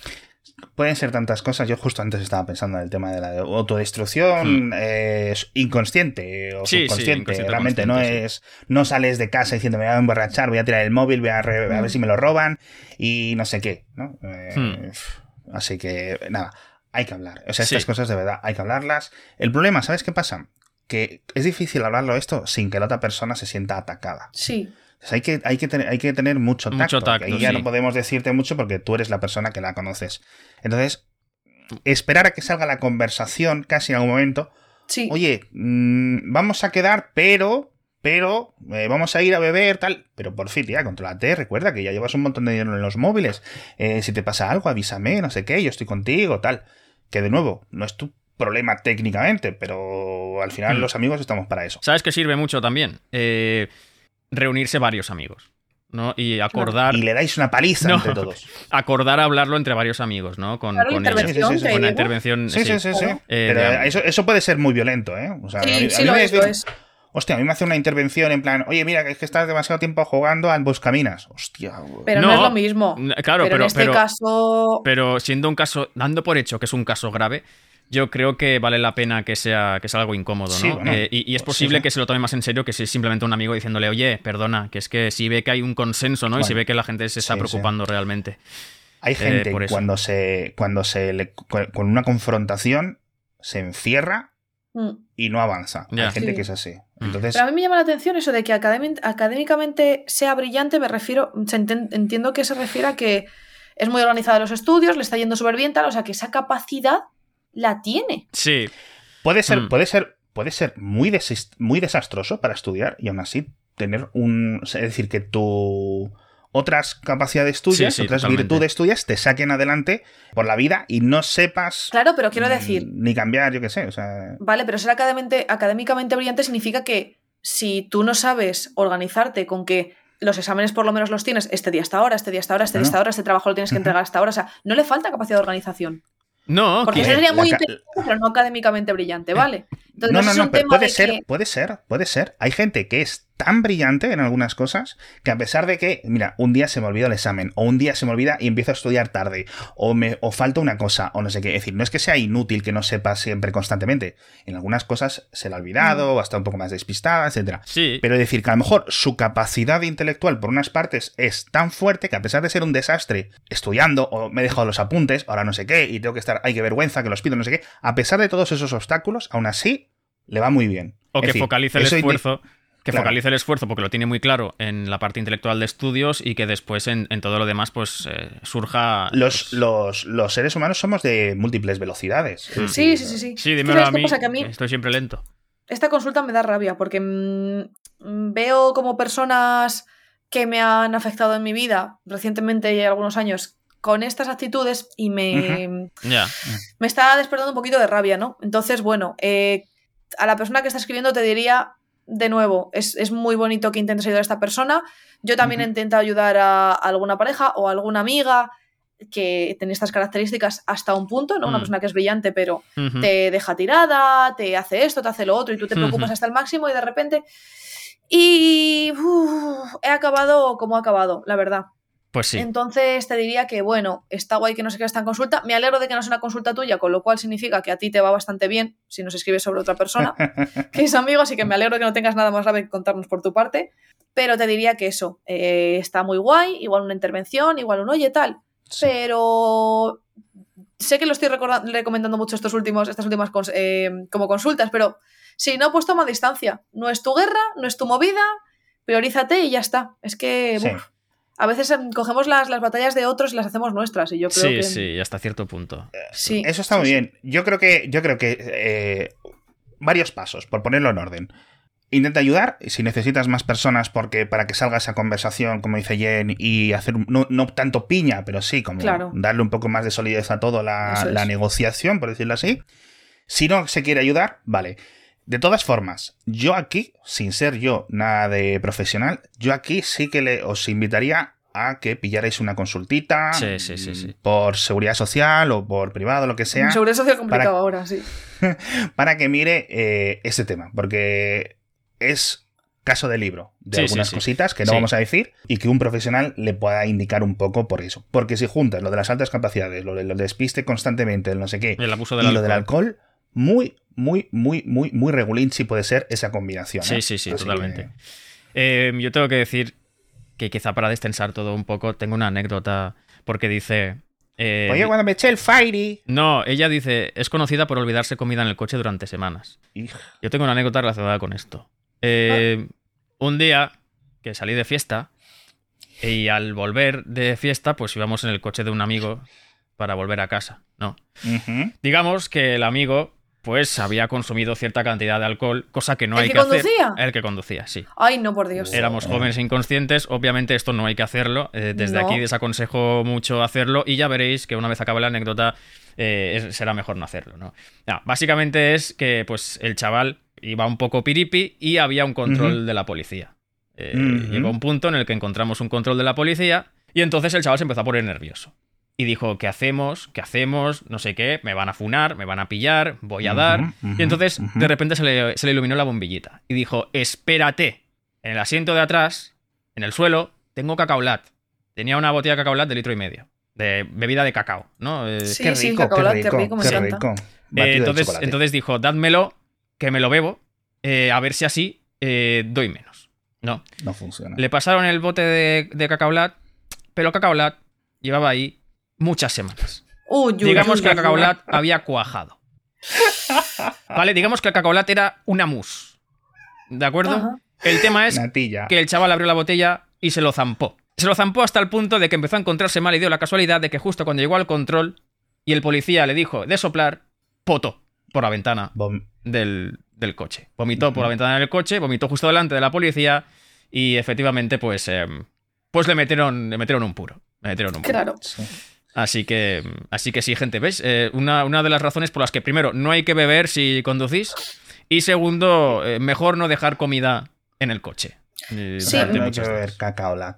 Pueden ser tantas cosas. Yo justo antes estaba pensando en el tema de la autodestrucción hmm. eh, inconsciente o subconsciente. Realmente no es. No sales de casa diciendo me voy a emborrachar, voy a tirar el móvil, voy a, ver hmm. si me lo roban y no sé qué. ¿no? Eh, hmm. Así que nada, hay que hablar. O sea, estas cosas de verdad hay que hablarlas. El problema, ¿sabes qué pasa? Que es difícil hablarlo esto sin que la otra persona se sienta atacada. Sí hay que, hay que, tener, hay que tener mucho tacto. Mucho ya no podemos decirte mucho porque tú eres la persona que la conoces. Entonces, esperar a que salga la conversación casi en algún momento. Sí. Oye, mm, vamos a quedar, pero pero eh, vamos a ir a beber, tal. Pero por fin, ya, controlate, recuerda que ya llevas un montón de dinero en los móviles. Eh, si te pasa algo, avísame, no sé qué, yo estoy contigo, tal. Que de nuevo, no es tu problema técnicamente, pero al final hmm. los amigos estamos para eso. ¿Sabes que sirve mucho también? Eh, reunirse varios amigos. ¿no? Y acordar. Y le dais una paliza entre todos. [laughs] Acordar hablarlo entre varios amigos, ¿no? Con, con intervención, Sí, Con la intervención. Sí, sí, sí. sí. Eh, Pero eso, eso, puede ser muy violento, ¿eh? O sea, sí, sí lo es, Hostia, a mí me hace una intervención en plan, oye, mira, que es que estás demasiado tiempo jugando al Buscaminas. Hostia, Pero no, es lo mismo. Claro, pero, en este caso. Pero siendo un caso, dando por hecho que es un caso grave, yo creo que vale la pena que sea, que sea algo incómodo, ¿no? Eh, y, es posible que se lo tome más en serio que si es simplemente un amigo diciéndole, oye, perdona, que es que si ve que hay un consenso, ¿no? y si ve que la gente se está preocupando realmente. Hay eh, gente cuando se. cuando se le, con una confrontación se encierra mm. y no avanza. Hay gente que es así. Mm. Entonces... Pero a mí me llama la atención eso de que académicamente sea brillante, me refiero, entiendo que se refiere a que es muy organizado en los estudios, le está yendo súper bien, tal, o sea que esa capacidad la tiene. Sí. Puede ser, mm. puede ser, puede ser muy, muy desastroso para estudiar y aún así tener un. Es decir, que tu otras capacidades tuyas, otras virtudes tuyas te saquen adelante por la vida y no sepas. Claro, pero quiero decir. Ni cambiar, yo qué sé. O sea... Vale, pero ser académicamente, académicamente brillante significa que si tú no sabes organizarte con que los exámenes por lo menos los tienes este día hasta ahora, este día hasta ahora, este día hasta ahora, este trabajo lo tienes que entregar hasta ahora. O sea, no le falta capacidad de organización. No, porque eso sería muy inteligente, pero no académicamente brillante, ¿vale? Entonces, no, no, no, puede ser, puede ser, puede ser. Hay gente que es tan brillante en algunas cosas que a pesar de que, mira, un día se me olvida el examen, o un día se me olvida y empiezo a estudiar tarde, o me o falta una cosa, o no sé qué. Es decir, no es que sea inútil que no sepa siempre constantemente. En algunas cosas se le ha olvidado, mm. o está un poco más despistada, etcétera. Sí. Pero decir que a lo mejor su capacidad intelectual por unas partes es tan fuerte que a pesar de ser un desastre estudiando, o me he dejado los apuntes, ahora no sé qué, y tengo que estar, hay que vergüenza que los pido, no sé qué, a pesar de todos esos obstáculos, aún así le va muy bien. O que focalice el esfuerzo que focalice el esfuerzo porque lo tiene muy claro en la parte intelectual de estudios y que después en, todo lo demás pues eh, surja... Los, pues los, los, seres humanos somos de múltiples velocidades. Sí, sí, sí. Sí, sí dímelo a mí, estoy siempre lento. Esta consulta me da rabia porque mm, veo como personas que me han afectado en mi vida recientemente y algunos años con estas actitudes y me, me está despertando un poquito de rabia, ¿no? Entonces, bueno, eh, a la persona que está escribiendo te diría de nuevo, es, muy bonito que intentes ayudar a esta persona. Yo también intento ayudar a, alguna pareja o a alguna amiga que tiene estas características hasta un punto, ¿no? Una mm. persona que es brillante, pero te deja tirada, te hace esto, te hace lo otro, y tú te preocupas hasta el máximo y de repente. Y he acabado como he acabado, la verdad. Pues sí. Entonces te diría que, bueno, está guay que no se quede esta consulta. Me alegro de que no sea una consulta tuya, con lo cual significa que a ti te va bastante bien si nos escribes sobre otra persona [laughs] que es amigo, así que me alegro de que no tengas nada más grave que contarnos por tu parte. Pero te diría que eso, eh, está muy guay, igual una intervención, igual un oye, tal. Pero sé que lo estoy recomendando mucho estos últimos, estas últimas eh, como consultas, pero si no, pues toma distancia. No es tu guerra, no es tu movida, priorízate y ya está. Es que a veces em, cogemos las, las, batallas de otros y las hacemos nuestras. Y yo creo sí, que... sí, hasta cierto punto. Eh, sí, Eso está muy bien. Yo creo que, yo creo que eh, varios pasos, por ponerlo en orden. Intenta ayudar si necesitas más personas porque para que salga esa conversación, como dice Jen, y hacer no, tanto piña, pero sí, como darle un poco más de solidez a todo la, la negociación, por decirlo así. Si no se quiere ayudar, vale. De todas formas, yo aquí, sin ser yo nada de profesional, yo aquí sí que le, os invitaría a que pillarais una consultita por seguridad social o por privado, lo que sea. Seguridad social complicado ahora, sí. [laughs] para que mire eh, este tema, porque es caso de libro de algunas cositas que no vamos a decir y que un profesional le pueda indicar un poco por eso. Porque si juntas lo de las altas capacidades, lo de lo despiste constantemente, el no sé qué, el abuso y lo del alcohol, muy, muy, muy, muy, muy regulín si puede ser esa combinación. Sí, ¿eh? sí, sí, totalmente. Eh, yo tengo que decir que quizá para destensar todo un poco, tengo una anécdota, porque dice... Eh, Oye, cuando me eché el Fairy. No, ella dice, es conocida por olvidarse comida en el coche durante semanas. Yo tengo una anécdota relacionada con esto. Un día que salí de fiesta y al volver de fiesta, pues íbamos en el coche de un amigo para volver a casa, ¿no? Digamos que el amigo pues había consumido cierta cantidad de alcohol, cosa que no hay que, conducía? El que conducía, sí. Ay, no, por Dios. Éramos jóvenes e inconscientes, obviamente esto no hay que hacerlo. Eh, desde aquí desaconsejo mucho hacerlo y ya veréis que una vez acabe la anécdota eh, será mejor no hacerlo, ¿no? básicamente es que pues el chaval iba un poco piripi y había un control de la policía. Eh, llegó un punto en el que encontramos un control de la policía y entonces el chaval se empezó a poner nervioso. Y dijo, ¿qué hacemos? ¿Qué hacemos? No sé qué, me van a funar, me van a pillar, voy a dar. y entonces de repente se le, se le iluminó la bombillita y dijo, espérate, en el asiento de atrás, en el suelo, tengo cacaolat. Tenía una botella de cacaolat de litro y medio. De bebida de cacao, ¿no? Eh, sí, qué rico, qué rico, qué rico. Eh, entonces, entonces dijo, dádmelo, que me lo bebo, eh, a ver si así doy menos. No. No funciona. Le pasaron el bote de, de cacaolat, pero cacaolat llevaba ahí muchas semanas. digamos que el cacaolat había cuajado. [laughs] vale, digamos que el cacaolat era una mousse. ¿De acuerdo? El tema es que el chaval abrió la botella y se lo zampó. Se lo zampó hasta el punto de que empezó a encontrarse mal y dio la casualidad de que justo cuando llegó al control y el policía le dijo de soplar, potó por la ventana del, coche. Vomitó por la ventana del coche, vomitó justo delante de la policía y efectivamente pues, em, pues le, metieron, le metieron un puro. Le metieron un puro. Claro. Así que, así que sí, gente, ¿ves? Eh, una, una, de las razones por las que primero no hay que beber si conducís y segundo, eh, mejor no dejar comida en el coche. Sí, ver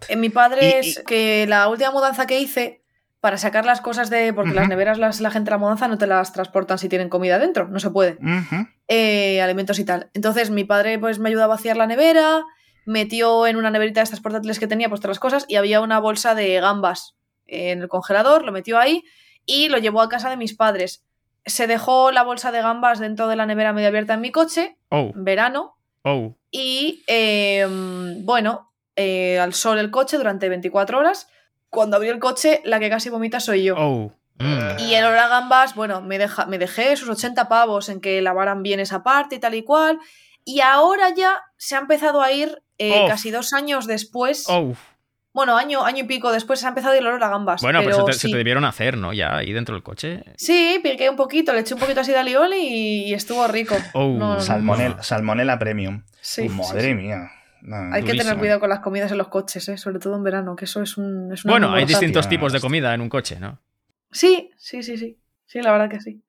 En mi padre es que la última mudanza que hice para sacar las cosas de. Porque las neveras, las, la gente de la mudanza no te las transportan si tienen comida dentro, no se puede. Eh, alimentos y tal. Entonces mi padre pues me ayudó a vaciar la nevera, metió en una neverita de estas portátiles que tenía pues todas las cosas y había una bolsa de gambas en el congelador, lo metió ahí y lo llevó a casa de mis padres. Se dejó la bolsa de gambas dentro de la nevera medio abierta en mi coche, oh. verano, Oh. Y em, bueno, eh, al sol el coche durante 24 horas. Cuando abrí el coche, la que casi vomita soy yo. Oh. Mm. Y el hora gambas, bueno, me, deja, me dejé sus 80 pavos en que lavaran bien esa parte y tal y cual. Y ahora ya se ha empezado a ir eh, casi dos años después. Bueno, año, año y pico después se ha empezado a ir el olor a gambas. Bueno, pero, se, te, debieron hacer, ¿no? Ya ahí dentro del coche. Sí, piqué un poquito, le eché un poquito así de alioli y, estuvo rico. Oh, salmonella, premium. Sí, Madre mía. hay que tener cuidado con las comidas en los coches, ¿eh? sobre todo en verano, que eso es un. bueno, hay distintos tipos de comida en un coche, ¿no? Sí, sí, sí, sí. Sí, la verdad que sí.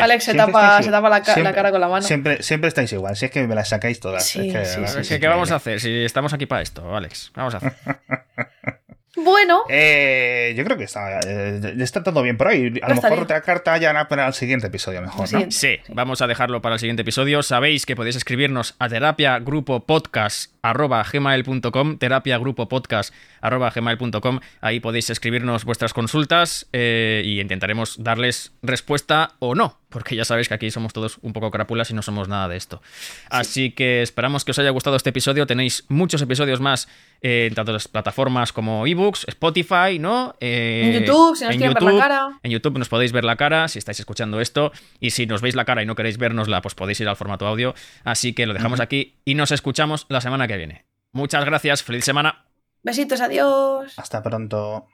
Alex se tapa, se tapa la, cara con la mano. Siempre, siempre estáis igual, si es que me las sacáis todas. es que, ¿qué vamos a hacer? Si estamos aquí para esto, Alex. Vamos a hacer. [laughs] Bueno. Eh, yo creo que está, eh, está todo bien por ahí. A lo mejor otra carta ya para el siguiente episodio mejor, ¿no? Sí, vamos a dejarlo para el siguiente episodio. Sabéis que podéis escribirnos a terapia grupo podcast gmail.com, terapia grupo podcast gmail.com. Ahí podéis escribirnos vuestras consultas eh, y intentaremos darles respuesta o no, porque ya sabéis que aquí somos todos un poco crápulas y no somos nada de esto. Así que esperamos que os haya gustado este episodio. Tenéis muchos episodios más eh, en tantas plataformas como ebooks, Spotify, ¿no? Eh, en YouTube, si nos quieren ver la cara. En YouTube nos podéis ver la cara si estáis escuchando esto. Y si nos veis la cara y no queréis vernosla, pues podéis ir al formato audio. Así que lo dejamos aquí y nos escuchamos la semana que viene. Muchas gracias, feliz semana. Besitos, adiós. Hasta pronto.